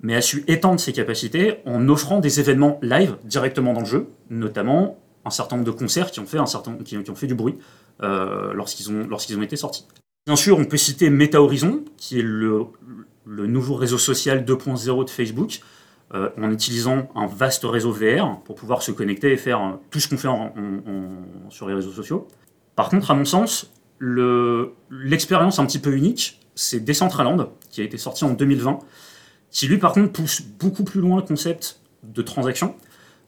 mais a su étendre ses capacités en offrant des événements live directement dans le jeu, notamment un certain nombre de concerts qui ont fait, du bruit euh, lorsqu'ils ont, lorsqu'ils ont été sortis. Bien sûr, on peut citer Meta Horizon, qui est le, le nouveau réseau social 2.0 de Facebook, euh, en utilisant un vaste réseau VR pour pouvoir se connecter et faire euh, tout ce qu'on fait sur les réseaux sociaux. Par contre, à mon sens, l'expérience un petit peu unique, c'est Decentraland, qui a été sorti en 2020, qui lui par contre pousse beaucoup plus loin le concept de transaction,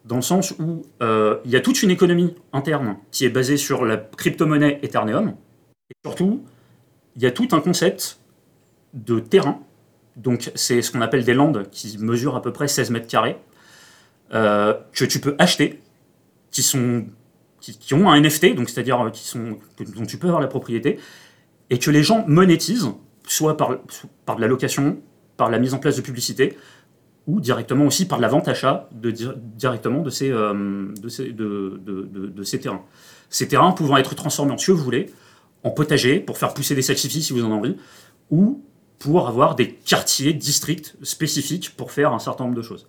dans le sens où euh, il y a toute une économie interne qui est basée sur la crypto-monnaie Ethereum, et surtout, il y a tout un concept de terrain, donc c'est ce qu'on appelle des landes qui mesurent à peu près 16 mètres carrés, euh, que tu peux acheter, qui, sont, qui, ont un NFT, c'est-à-dire sont, dont tu peux avoir la propriété, et que les gens monétisent, soit par, par de la location, par la mise en place de publicité, ou directement aussi par la vente-achat de, directement de ces, euh, de, ces, de, ces terrains. Ces terrains pouvant être transformés en ce que vous voulez, en potager pour faire pousser des sacrifices si vous en avez envie, ou pour avoir des quartiers, districts spécifiques pour faire un certain nombre de choses.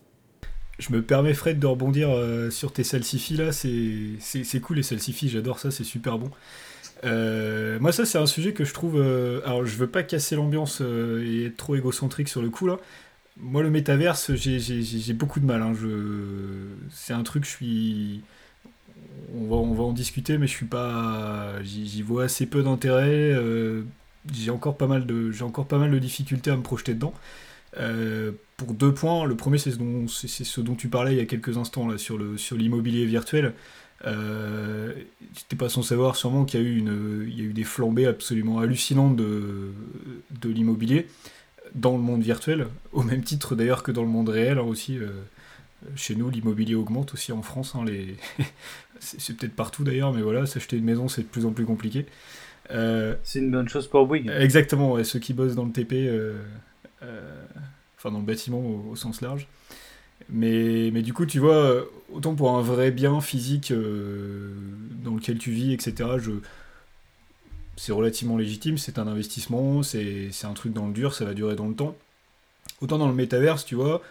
Je me permets, Fred, de rebondir euh, sur tes salsifis là. C'est cool les salsifis, j'adore ça, c'est super bon. Euh, moi, ça, c'est un sujet que je trouve. euh, alors, je veux pas casser l'ambiance et être trop égocentrique sur le coup là. Moi, le métaverse, j'ai- beaucoup de mal. hein. C'est un truc, je suis. On va, on va en discuter, mais je suis pas. J'y vois assez peu d'intérêt. J'ai encore pas mal de, j'ai encore pas mal de difficultés à me projeter dedans. Euh, pour deux points, le premier c'est ce, dont, c'est- ce dont tu parlais il y a quelques instants là, sur le sur l'immobilier virtuel. Euh, T'es pas sans savoir sûrement qu'il y a eu une, il y a eu des flambées absolument hallucinantes de, de l'immobilier dans le monde virtuel, au même titre d'ailleurs que dans le monde réel hein, aussi. euh, chez nous, l'immobilier augmente aussi en France. hein, les... c'est peut-être partout d'ailleurs, mais voilà, s'acheter une maison c'est de plus en plus compliqué. Euh, C'est une bonne chose pour Bouygues. Exactement, ouais, ceux qui bossent dans le TP, euh, euh, enfin dans le bâtiment au, au sens large. Mais, mais du coup, tu vois, autant pour un vrai bien physique euh, dans lequel tu vis, etc., je... c'est relativement légitime, c'est un investissement, c'est un truc dans le dur, ça va durer dans le temps. Autant dans le métaverse, tu vois,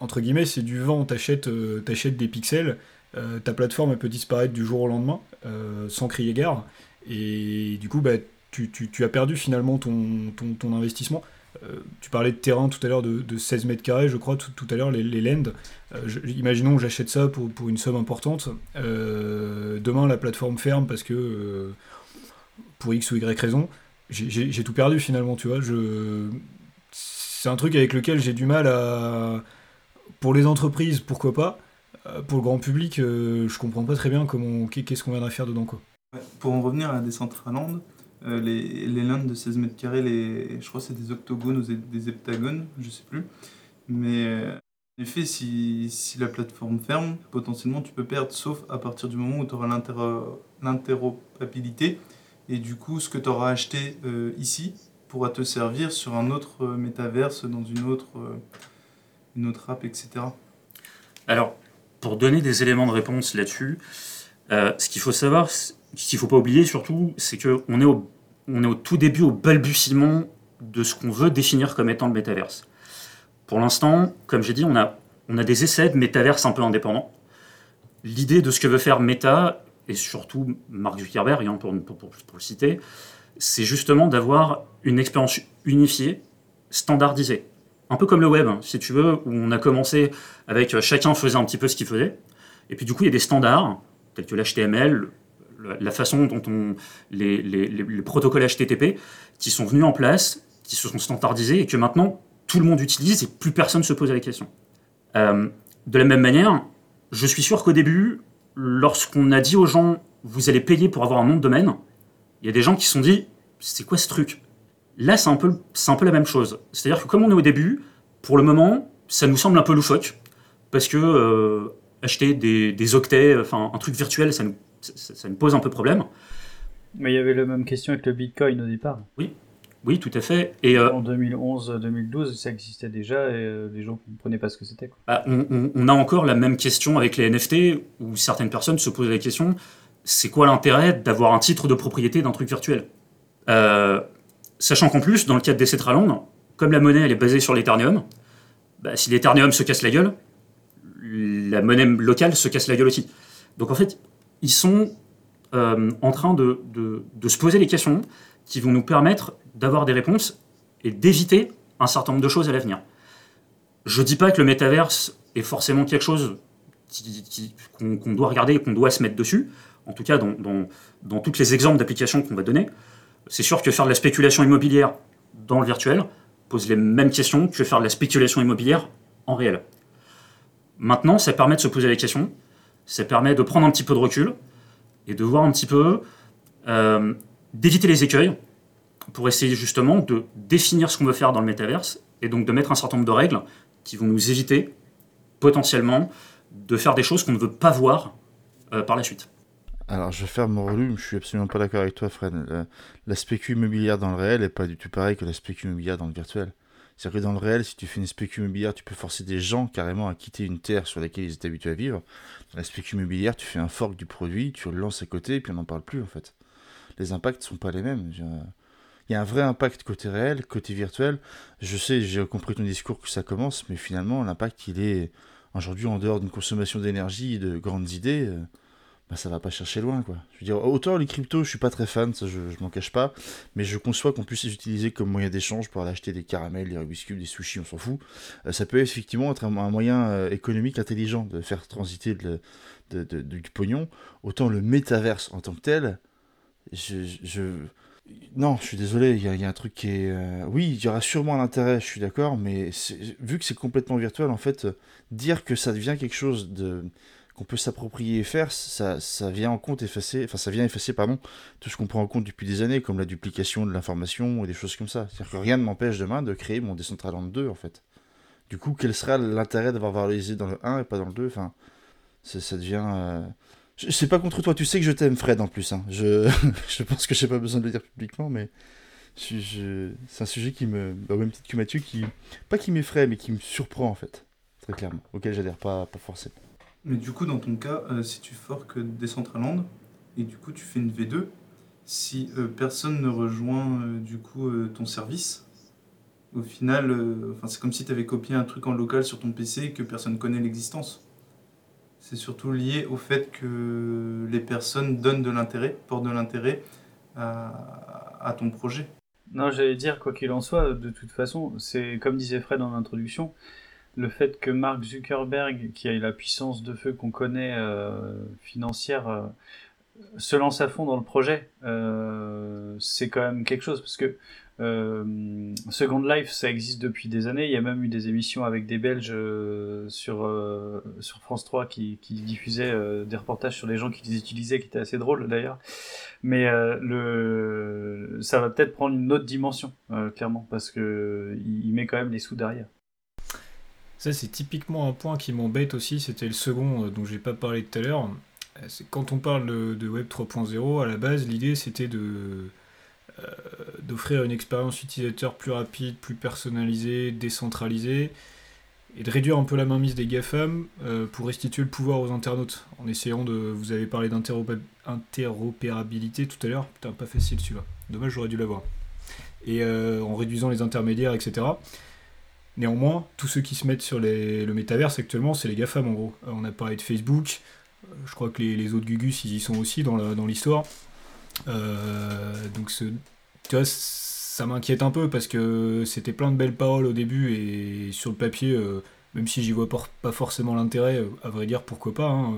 entre guillemets, c'est du vent, t'achètes euh, des pixels, euh, ta plateforme elle peut disparaître du jour au lendemain, sans crier gare, et du coup, bah, tu, tu- tu as perdu finalement ton, ton, ton investissement. Euh, tu parlais de terrain tout à l'heure de, de 16 mètres carrés, je crois, tout, tout à l'heure, les, les lands. Euh, imaginons que j'achète ça pour, pour une somme importante. Euh, demain, la plateforme ferme parce que, pour X ou Y raison, j'ai- tout perdu finalement, tu vois. C'est un truc avec lequel j'ai du mal à. Pour les entreprises, pourquoi pas. Pour le grand public, je comprends pas très bien qu'est-ce qu'on viendrait faire dedans, quoi. Pour en revenir à la Decentraland, euh, les, les landes de 16 mètres carrés, je crois que c'est des octogones ou des- heptagones, je sais plus. Mais euh, en effet, si, si la plateforme ferme, potentiellement tu peux perdre, sauf à partir du moment où tu auras l'interopérabilité. Et du coup, ce que tu auras acheté euh, ici pourra te servir sur un autre euh, métaverse, dans une autre, une autre app, etc. Alors, pour donner des éléments de réponse là-dessus, ce qu'il faut savoir, ce qu'il ne faut pas oublier surtout, c'est qu'on est, au- tout début, au balbutiement de ce qu'on veut définir comme étant le métaverse. Pour l'instant, comme j'ai dit, on a, des essais de métaverse un peu indépendants. L'idée de ce que veut faire Meta, et surtout Mark Zuckerberg, hein, pour, pour- le citer, c'est justement d'avoir une expérience unifiée, standardisée. Un peu comme le web, si tu veux, où on a commencé avec euh, chacun faisait un petit peu ce qu'il faisait. Et puis du coup, il y a des standards, tels que l'HTML, la façon dont on. les, les- les- les protocoles HTTP, qui sont venus en place, qui se sont standardisés et que maintenant tout le monde utilise et plus personne se pose la question. Euh, de la même manière, je suis sûr qu'au début, lorsqu'on a dit aux gens vous allez payer pour avoir un nom de domaine, il y a des gens qui se sont dit c'est quoi ce truc? Là, c'est un, peu, c'est un peu la même chose. C'est-à-dire que comme on est au début, pour le moment, ça nous semble un peu loufoque, parce que euh, acheter des, des octets, enfin un truc virtuel, ça nous, ça, ça nous pose un peu problème. Mais il y avait la même question avec le Bitcoin au départ. Oui, tout à fait. Et euh, En 2011-2012, ça existait déjà et euh, les gens ne comprenaient pas ce que c'était. bah, on, a encore la même question avec les NFT, où certaines personnes se posent la question c'est quoi l'intérêt d'avoir un titre de propriété d'un truc virtuel? Euh, Sachant qu'en plus, dans le cas de Decentraland, comme la monnaie elle est basée sur l'Ethereum, bah, si l'Ethereum se casse la gueule, la monnaie locale se casse la gueule aussi. Donc en fait, ils sont euh, en train de, se poser les questions qui vont nous permettre d'avoir des réponses et d'éviter un certain nombre de choses à l'avenir. Je dis pas que le métaverse est forcément quelque chose qu'on doit regarder et qu'on doit se mettre dessus. En tout cas, dans, dans, dans tous les exemples d'applications qu'on va donner, c'est sûr que faire de la spéculation immobilière dans le virtuel pose les mêmes questions que faire de la spéculation immobilière en réel. Maintenant, ça permet de se poser les questions, ça permet de prendre un petit peu de recul et de voir un petit peu, euh, d'éviter les écueils pour essayer justement de définir ce qu'on veut faire dans le métaverse et donc de mettre un certain nombre de règles qui vont nous éviter potentiellement de faire des choses qu'on ne veut pas voir euh, par la suite. Alors, je faire mon relu, je suis absolument pas d'accord avec toi, Fred. La, la spécu immobilière dans le réel est pas du tout pareil que la spécu immobilière dans le virtuel. C'est-à-dire que dans le réel, si tu fais une spécu immobilière, tu peux forcer des gens carrément à quitter une terre sur laquelle ils étaient habitués à vivre. Dans la spécu immobilière, tu fais un fork du produit, tu le lances à côté et puis on n'en parle plus en fait. Les impacts sont pas les mêmes. Il y a un vrai impact côté réel, côté virtuel. Je sais, j'ai compris ton discours que ça commence, mais finalement, l'impact, il est aujourd'hui en dehors d'une consommation d'énergie et de grandes idées. Bah, ça va pas chercher loin, quoi. Je veux dire, autant les cryptos, je suis pas très fan, ça, je, m'en cache pas, mais je conçois qu'on puisse les utiliser comme moyen d'échange pour aller acheter des caramels, des Rubik's Cube, des sushis, on s'en fout. Euh, ça peut effectivement être un, moyen euh, économique intelligent de faire transiter de- du pognon. Autant le métaverse en tant que tel, je, je- non, je suis désolé, il y, a- un truc qui est... euh, Oui, il y aura sûrement un intérêt, je suis d'accord, mais vu que c'est complètement virtuel, en fait, dire que ça devient quelque chose de qu'on peut s'approprier et faire, ça, ça vient en compte effacer, enfin ça vient effacer pardon, tout ce qu'on prend en compte depuis des années, comme la duplication de l'information ou des choses comme ça. C'est-à-dire que rien ne m'empêche demain de créer mon Decentraland 2 en fait. Du coup, quel sera l'intérêt d'avoir valorisé dans le 1 et pas dans le 2 Enfin, ça, devient. euh, sais pas contre toi, tu sais que je t'aime Fred en plus. hein. Je... je pense que j'ai pas besoin de le dire publiquement, mais c'est un sujet qui me. Au même titre que Mathieu, qui. Pas qui m'effraie, mais qui me surprend en fait. Très clairement. Auquel j'adhère pas, pas forcément. Mais du coup, dans ton cas, euh, si tu forques Decentraland et du coup tu fais une V2, si euh, personne ne rejoint euh, du coup ton service, au final, c'est comme si tu avais copié un truc en local sur ton PC et que personne connaît l'existence. C'est surtout lié au fait que les personnes donnent de l'intérêt, portent de l'intérêt à, à ton projet. Non, j'allais dire, quoi qu'il en soit, de toute façon, c'est comme disait Fred en introduction, le fait que Mark Zuckerberg, qui a la puissance de feu qu'on connaît euh, financière, euh, se lance à fond dans le projet, euh, c'est quand même quelque chose, parce que Second Life, ça existe depuis des années, il y a même eu des émissions avec des Belges sur, sur France 3 qui, diffusaient des reportages sur les gens qui les utilisaient, qui étaient assez drôles d'ailleurs. Mais le, ça va peut-être prendre une autre dimension, clairement, parce que il, il met quand même les sous derrière. Ça, c'est typiquement un point qui m'embête aussi. C'était le second euh, dont j'ai pas parlé tout à l'heure. Euh, C'est quand on parle de, Web 3.0, à la base, l'idée c'était de euh, d'offrir une expérience utilisateur plus rapide, plus personnalisée, décentralisée, et de réduire un peu la mainmise des GAFAM pour restituer le pouvoir aux internautes, en essayant de... Vous avez parlé d'interopérabilité tout à l'heure, putain, pas facile celui-là, dommage j'aurais dû l'avoir. Et en réduisant les intermédiaires, etc. Néanmoins, tous ceux qui se mettent sur le métaverse actuellement, c'est les GAFAM en gros. Euh, on a parlé de Facebook, euh, je crois que les, autres Gugus, ils y sont aussi dans l'histoire. Euh, donc tu vois, ça m'inquiète un peu parce que c'était plein de belles paroles au début et sur le papier, même si j'y vois pas, forcément l'intérêt, à vrai dire pourquoi pas. hein,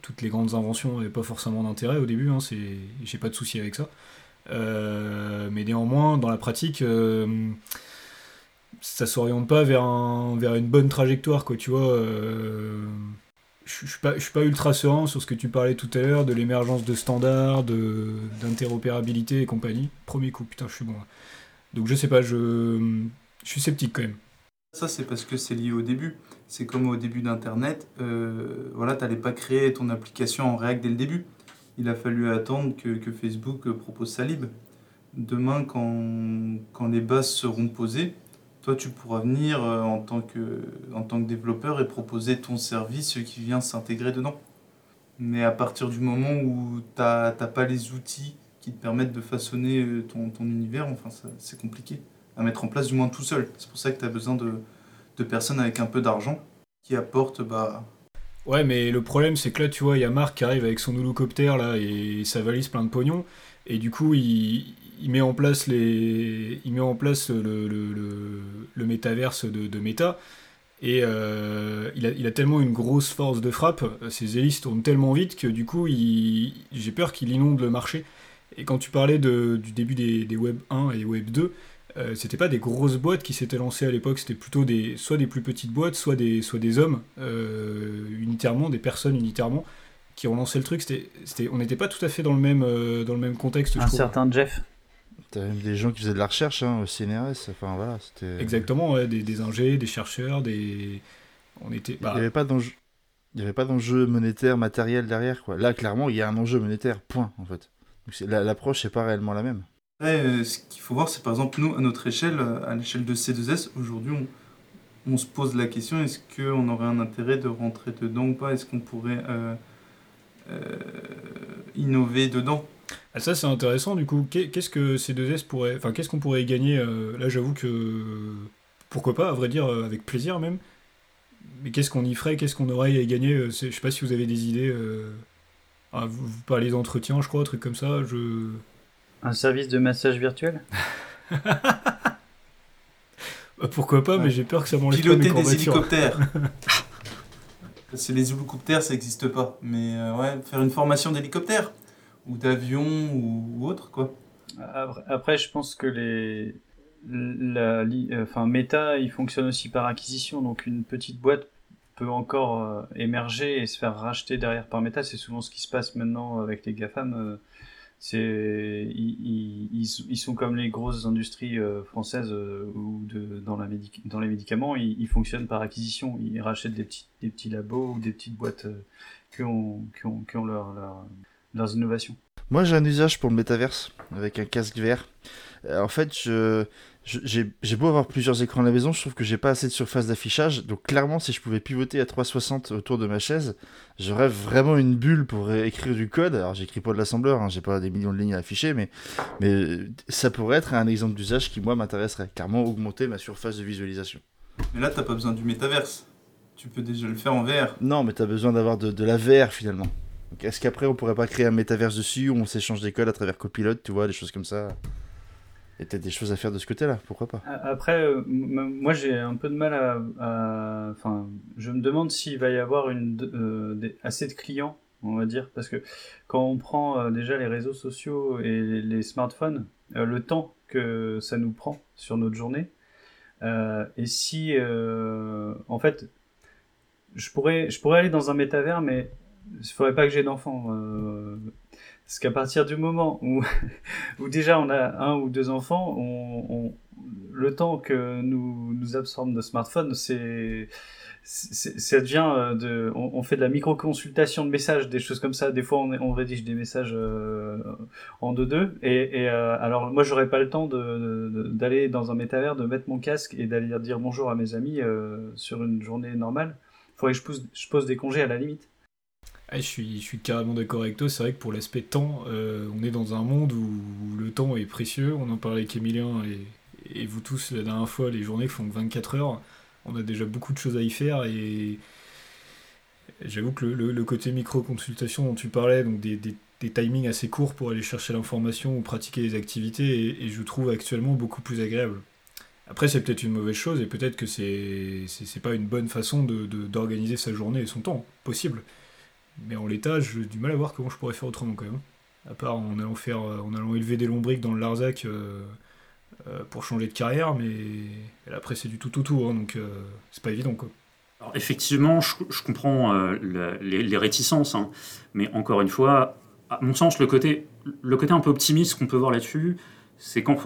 toutes les grandes inventions n'avaient pas forcément d'intérêt au début, hein, j'ai pas de souci avec ça. Mais néanmoins, dans la pratique, ça s'oriente pas vers, vers une bonne trajectoire, quoi, tu vois. euh, je suis pas, ultra serein sur ce que tu parlais tout à l'heure, de l'émergence de standards, d'interopérabilité et compagnie. Premier coup, putain, je suis bon. Donc je sais pas, je, suis sceptique quand même. Ça, c'est parce que c'est lié au début. C'est comme au début d'Internet. Euh, voilà, tu n'allais pas créer ton application en React dès le début. Il a fallu attendre que, que Facebook propose sa lib. Demain, quand, quand les bases seront posées, toi, tu pourras venir euh, en, tant que, développeur et proposer ton service qui vient s'intégrer dedans. Mais à partir du moment où tu n'as pas les outils qui te permettent de façonner euh, ton, univers, enfin, c'est compliqué à mettre en place, du moins tout seul. C'est pour ça que tu as besoin de, de personnes avec un peu d'argent qui apportent bah, Ouais, mais le problème, c'est que là, tu vois, il y a Marc qui arrive avec son hélicoptère là et sa valise plein de pognon, et du coup, il, il met en place les, il met en place le, le, le, le métaverse de, de Meta, et euh, il, a, il a tellement une grosse force de frappe, ses hélices tournent tellement vite que du coup, j'ai peur qu'il inonde le marché. Et quand tu parlais du début des, des Web 1 et Web 2, euh, c'était pas des grosses boîtes qui s'étaient lancées à l'époque, c'était plutôt des, soit des plus petites boîtes, soit des, soit des hommes, euh, unitairement, des personnes unitairement, qui ont lancé le truc. C'était, c'était, on n'était pas tout à fait dans le même, euh, dans le même contexte, je Un trouve. certain Jeff. T'as même des gens qui faisaient de la recherche hein, au CNRS. Enfin voilà, c'était. Exactement, ouais, des, des ingés, des chercheurs, des. On était. Il bah, n'y avait pas d'enjeu. Il y avait pas d'enjeu monétaire, matériel derrière quoi. Là, clairement, il y a un enjeu monétaire. Point en fait. Donc, c'est- la- L'approche n'est pas réellement la même. Après, euh, ce qu'il faut voir, c'est par exemple, nous, à notre échelle, euh, à l'échelle de C2S, aujourd'hui, on, se pose la question est-ce qu'on aurait un intérêt de rentrer dedans ou pas? Est-ce qu'on pourrait euh, innover dedans? Ah, ça c'est intéressant du coup. Qu'est- Qu'est-ce que ces deux S pourraient, enfin qu'est-ce qu'on pourrait gagner Là j'avoue que pourquoi pas, à vrai dire, avec plaisir même. Mais qu'est-ce qu'on y ferait? Qu'est-ce qu'on aurait à y gagner? Je sais pas si vous avez des idées. ah, vous, parlez d'entretien, je crois, trucs comme ça. Je Un service de massage virtuel? Bah, pourquoi pas, mais j'ai peur que ça m'enlève Piloter des hélicoptères. Parce que les hélicoptères, ça n'existe pas. Mais euh, ouais, faire une formation d'hélicoptère ou d'avion ou, ou autre, quoi. Après, après, je pense que les, la, li- euh, enfin, Meta, il fonctionne aussi par acquisition, donc une petite boîte peut encore euh, émerger et se faire racheter derrière par Meta. C'est souvent ce qui se passe maintenant avec les GAFAM. Ils, sont comme les grosses industries euh, françaises euh, ou dans, les médicaments, ils, fonctionnent par acquisition. Ils rachètent des petits, labos ou des petites boîtes euh, qui ont, leurs innovations. Moi, j'ai un usage pour le métaverse avec un casque. Euh, en fait, je- j'ai beau avoir plusieurs écrans à la maison, je trouve que j'ai pas assez de surface d'affichage. Donc, clairement, si je pouvais pivoter à 360 autour de ma chaise, j'aurais vraiment une bulle pour écrire du code. Alors, j'écris pas de l'assembleur, hein, j'ai pas des millions de lignes à afficher, mais, mais euh, ça pourrait être un exemple d'usage qui, moi, m'intéresserait. Clairement, augmenter ma surface de visualisation. Mais là, t'as pas besoin du métaverse. Tu peux déjà le faire en VR. Non, mais t'as besoin d'avoir de, de la VR finalement. Est-ce qu'après on pourrait pas créer un métaverse dessus où on s'échange des codes à travers Copilot, tu vois, des choses comme ça? Y a peut-être des choses à faire de ce côté-là, pourquoi pas Après, euh, moi j'ai un peu de mal à, Enfin, je me demande s'il va y avoir une, euh, assez de clients, on va dire, parce que quand on prend euh, déjà les réseaux sociaux et les, smartphones, le temps que ça nous prend sur notre journée, et si, en fait, je pourrais, je pourrais aller dans un métavers, mais il faudrait pas que j'ai d'enfants. Parce qu'à partir du moment où, où déjà on a un ou deux enfants, on, on- le temps que nous, nous absorbe nos smartphones, c'est, ça devient euh, de, on, on fait de la micro-consultation de messages, des choses comme ça. Des fois, on, rédige des messages euh, en deux-deux. Et, et, euh, alors, moi, j'aurais pas le temps d'aller dans un métavers, de mettre mon casque et d'aller dire bonjour à mes amis euh, sur une journée normale. Faudrait que je pose, je pose des congés à la limite. Ah, je, suis, carrément d'accord avec toi. C'est vrai que pour l'aspect temps, euh, on est dans un monde où, le temps est précieux. On en parlait avec Emilien et, vous tous la dernière fois. Les journées font 24 heures. On a déjà beaucoup de choses à y faire et j'avoue que le, côté micro-consultation dont tu parlais, donc des, timings assez courts pour aller chercher l'information ou pratiquer les activités, et, je trouve actuellement beaucoup plus agréable. Après, c'est peut-être une mauvaise chose et peut-être que c'est c'est pas une bonne façon de- d'organiser sa journée et son temps. Possible. Mais en l'état, j'ai du mal à voir comment je pourrais faire autrement quand même. À part en allant faire, euh, en allant élever des lombriques dans le Larzac euh, euh, pour changer de carrière, mais après c'est du tout tout tout, hein, donc euh, c'est pas évident quoi. Alors, effectivement, je, comprends le- les, réticences, hein. mais encore une fois, à mon sens, le côté, le côté un peu optimiste qu'on peut voir là-dessus, c'est qu'on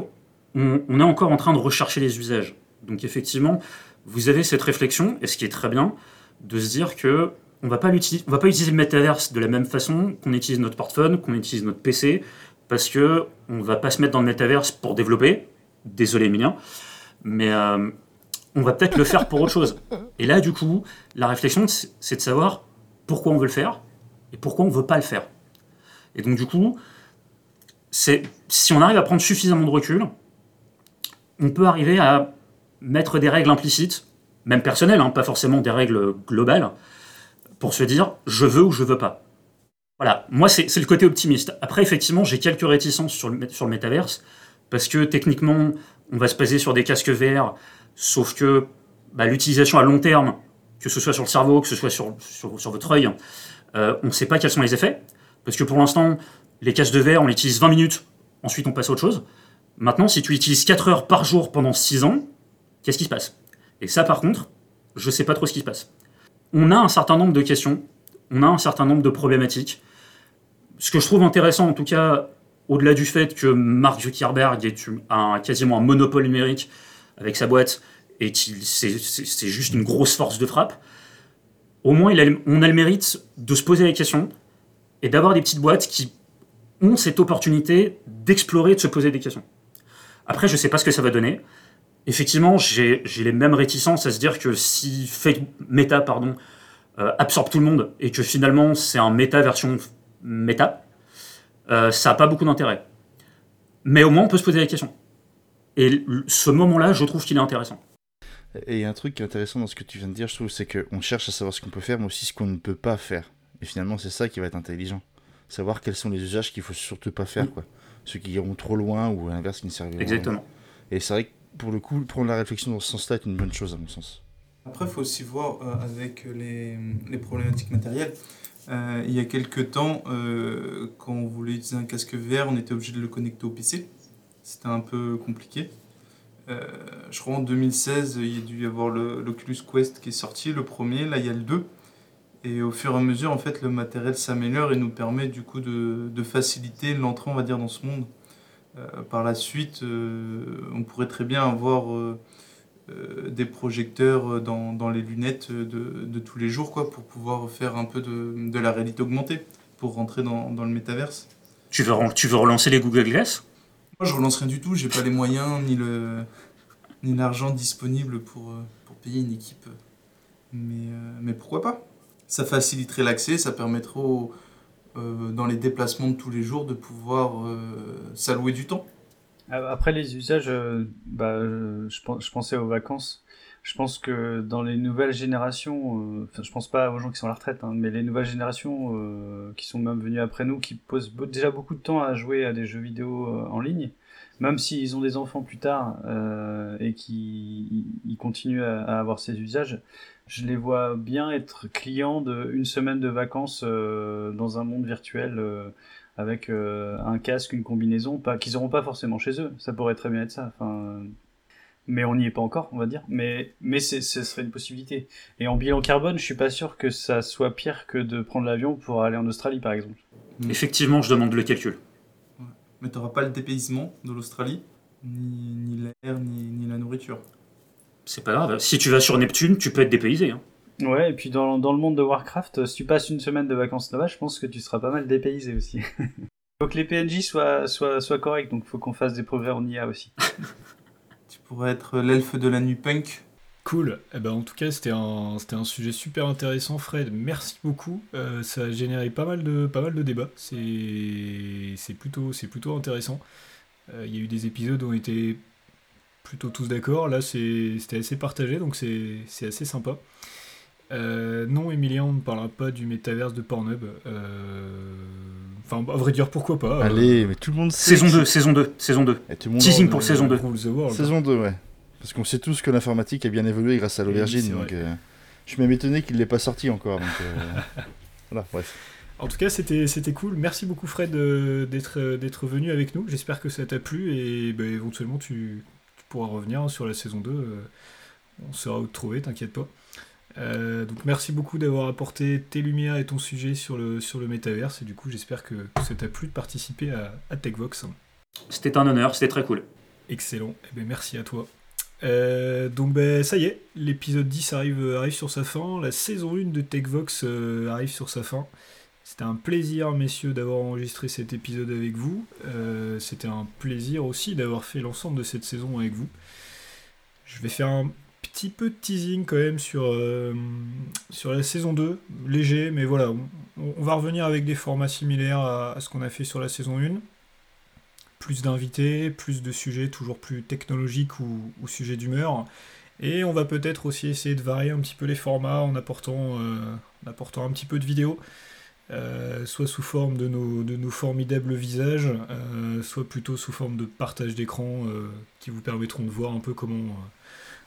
on, on est encore en train de rechercher les usages. Donc effectivement, vous avez cette réflexion, et ce qui est très bien, de se dire que on va pas l'utiliser, on va pas utiliser le metaverse de la même façon qu'on utilise notre smartphone, qu'on utilise notre PC, parce que on va pas se mettre dans le metaverse pour développer. Désolé, Emilien, mais euh, on va peut-être le faire pour autre chose. Et là, du coup, la réflexion, c'est c'est de savoir pourquoi on veut le faire et pourquoi on veut pas le faire. Et donc, du coup, c'est si on arrive à prendre suffisamment de recul, on peut arriver à mettre des règles implicites, même personnelles, hein, pas forcément des règles globales, pour se dire je veux ou je veux pas. Voilà, moi c'est le côté optimiste. Après, effectivement, j'ai quelques réticences sur le, sur parce que techniquement, on va se baser sur des casques VR, sauf que bah, l'utilisation à long terme, que ce soit sur le cerveau, que ce soit sur, votre œil, euh, on ne sait pas quels sont les effets. Parce que pour l'instant, les casques de verre, on les utilise 20 minutes, ensuite on passe à autre chose. Maintenant, si tu l'utilises 4 heures par jour pendant 6 ans, qu'est-ce qui se passe? Et ça, par contre, je ne sais pas trop ce qui se passe. On a un certain nombre de questions, on a un certain nombre de problématiques. Ce que je trouve intéressant, en tout cas, au-delà du fait que Mark Zuckerberg est quasiment un monopole numérique avec sa boîte et c'est juste une grosse force de frappe, au moins il a on a le mérite de se poser les questions et d'avoir des petites boîtes qui ont cette opportunité d'explorer, de se poser des questions. Après, je ne sais pas ce que ça va donner. Effectivement, j'ai les mêmes réticences à se dire que si Fake Meta pardon, euh, absorbe tout le monde et que finalement c'est un méta version méta, euh, ça n'a pas beaucoup d'intérêt. Mais au moins, on peut se poser la question. Et ce moment-là, je trouve qu'il est intéressant. Et il y a un truc qui est intéressant dans ce que tu viens de dire, je trouve, c'est qu'on cherche à savoir ce qu'on peut faire, mais aussi ce qu'on ne peut pas faire. Et finalement, c'est ça qui va être intelligent. Savoir quels sont les usages qu'il faut surtout pas faire, quoi. Ceux qui iront trop loin ou à l'inverse qui ne serviront rien. Exactement. Et c'est vrai que pour le coup, prendre la réflexion dans ce sens-là est une bonne chose, à mon sens. Après, il faut aussi voir euh, avec les, problématiques matérielles. Euh, il y a quelques temps, euh, quand on voulait utiliser un casque VR, on était obligé de le connecter au PC. C'était un peu compliqué. Je crois en 2016, il y a dû y avoir l'Oculus Quest qui est sorti, le premier, là il y a le 2. Et au fur et à mesure, en fait, le matériel s'améliore et nous permet du coup de, de faciliter l'entrée, on va dire, dans ce monde. Euh, par la suite, euh, on pourrait très bien avoir euh, des projecteurs dans, dans les lunettes de, de tous les jours, quoi, pour pouvoir faire un peu de, de la réalité augmentée, pour rentrer dans, dans le métaverse. Tu veux, tu veux relancer les Google Glass? Moi, je relance rien du tout, j'ai pas les moyens ni le ni l'argent disponible pour, pour payer une équipe. Mais, mais pourquoi pas? Ça faciliterait l'accès, ça permettrait aux, euh, dans les déplacements de tous les jours de pouvoir euh, s'allouer du temps. Euh, Après les usages, bah, je, pen- je pensais aux vacances. Je pense que dans les nouvelles générations, je pense pas aux gens qui sont à la retraite, hein, mais les nouvelles générations qui sont même venues après nous, qui posent déjà beaucoup de temps à jouer à des jeux vidéo en ligne, même s'ils ont des enfants plus tard euh, et qui ils continuent à, avoir ces usages, je les vois bien être clients de une semaine de vacances euh, dans un monde virtuel. euh, avec un casque, une combinaison, qu'ils n'auront pas forcément chez eux. Ça pourrait très bien être ça. Enfin, mais on n'y est pas encore, on va dire. Mais mais ce serait une possibilité. Et en bilan carbone, je suis pas sûr que ça soit pire que de prendre l'avion pour aller en Australie, par exemple. Effectivement, je demande le calcul. Mais tu n'auras pas le dépaysement de l'Australie, ni, ni l'air, ni, ni la nourriture. C'est pas grave. Si tu vas sur Neptune, tu peux être dépaysé. hein. Ouais, et puis dans, dans le monde de Warcraft, si tu passes une semaine de vacances là-bas, je pense que tu seras pas mal dépaysé aussi. faut que les PNJ soient, soient, soient corrects, donc faut qu'on fasse des progrès en IA aussi. Tu pourrais être l'elfe de la nuit punk. Cool. Eh ben, en tout cas, c'était un, c'était un sujet super intéressant, Fred. Merci beaucoup. Euh, ça a généré pas mal de, pas mal de débats. C'est, c'est plutôt, c'est plutôt intéressant. Euh, Il y a eu des épisodes où on était plutôt tous d'accord. Là, c'est, c'était assez partagé, donc c'est, c'est assez sympa. Euh, non, Emilien, on ne parlera pas du métaverse de Pornhub. Euh, Enfin, à vrai dire, pourquoi pas. euh, Allez, mais tout le monde sait. Saison que 2, saison 2, saison 2. c'est- Et tout le monde Teasing pour saison 2. Rule the World. Saison 2, ouais. Parce qu'on sait tous que l'informatique a bien évolué grâce à Oui, l'aubergine. vrai. euh, je suis même étonné qu'il ne l'ait pas sorti encore. Donc, euh, voilà, bref. En tout cas, c'était c'était cool. Merci beaucoup, Fred, euh, d'être d'être venu avec nous. J'espère que ça t'a plu et bah, éventuellement, tu, tu pourras revenir sur la saison 2. euh, on saura où te trouver, t'inquiète pas. Euh, donc, merci beaucoup d'avoir apporté tes lumières et ton sujet sur le, sur le métaverse. Et du coup, j'espère que ça t'a plu de participer à, à TechVox. C'était un honneur, c'était très cool. Excellent. Eh ben, merci à toi. Euh, donc ben, ça y est, l'épisode 10 arrive, arrive sur sa fin. La saison 1 de TechVox euh, arrive sur sa fin. C'était un plaisir, messieurs, d'avoir enregistré cet épisode avec vous. Euh, C'était un plaisir aussi d'avoir fait l'ensemble de cette saison avec vous. Je vais faire un petit peu de teasing quand même sur, euh, sur la saison 2, léger, mais voilà, on, on va revenir avec des formats similaires à, à ce qu'on a fait sur la saison 1 plus d'invités, plus de sujets toujours plus technologiques ou, sujets d'humeur. Et on va peut-être aussi essayer de varier un petit peu les formats en apportant, euh, en apportant un petit peu de vidéo, euh, soit sous forme de nos, formidables visages, euh, soit plutôt sous forme de partage d'écran qui vous permettront de voir un peu comment,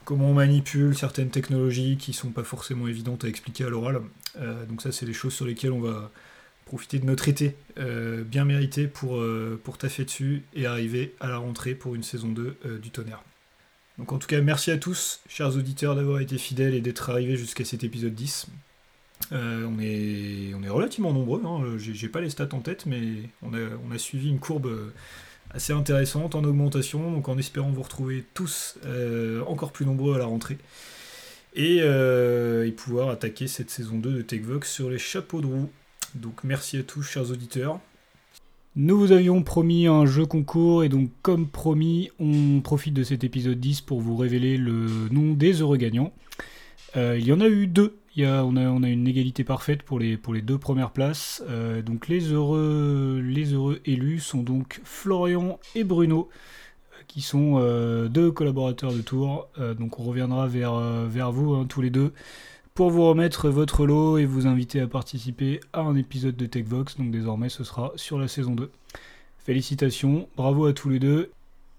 comment on manipule certaines technologies qui sont pas forcément évidentes à expliquer à l'oral. Donc ça c'est des choses sur lesquelles on va profiter de notre été euh, bien mérité pour, euh, pour taffer dessus et arriver à la rentrée pour une saison 2 euh, du tonnerre. Donc en tout cas, merci à tous, chers auditeurs, d'avoir été fidèles et d'être arrivés jusqu'à cet épisode 10. Euh, on, est, on est relativement nombreux, hein, j'ai pas les stats en tête, mais on a, on a suivi une courbe assez intéressante en augmentation, donc en espérant vous retrouver tous encore plus nombreux à la rentrée. Et, et pouvoir attaquer cette saison 2 de TechVox sur les chapeaux de roue. Donc merci à tous, chers auditeurs. Nous vous avions promis un jeu concours et donc comme promis, on profite de cet épisode 10 pour vous révéler le nom des heureux gagnants. Euh, il y en a eu deux. on, a, une égalité parfaite pour les, deux premières places. Euh, donc les heureux, les heureux élus sont donc Florian et Bruno, euh, qui sont deux collaborateurs de Tours. Donc on reviendra vers, vers vous hein, tous les deux pour vous remettre votre lot et vous inviter à participer à un épisode de TechVox. Donc désormais ce sera sur la saison 2. Félicitations, bravo à tous les deux.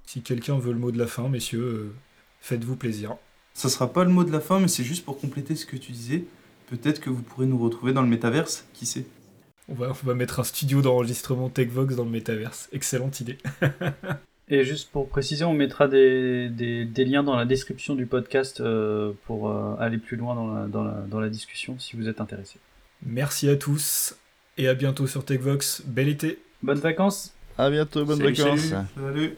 Si quelqu'un veut le mot de la fin, messieurs, euh, faites-vous plaisir. Ça sera pas le mot de la fin, mais c'est juste pour compléter ce que tu disais. Peut-être que vous pourrez nous retrouver dans le métaverse, qui sait On va, on va mettre un studio d'enregistrement TechVox dans le métaverse. Excellente idée. Et juste pour préciser, on mettra des, des, des liens dans la description du podcast euh, pour euh, aller plus loin dans la, dans, la, dans la discussion si vous êtes intéressé. Merci à tous et à bientôt sur TechVox. Bel été Bonnes vacances À bientôt, bonnes Salut, vacances. salut. Salut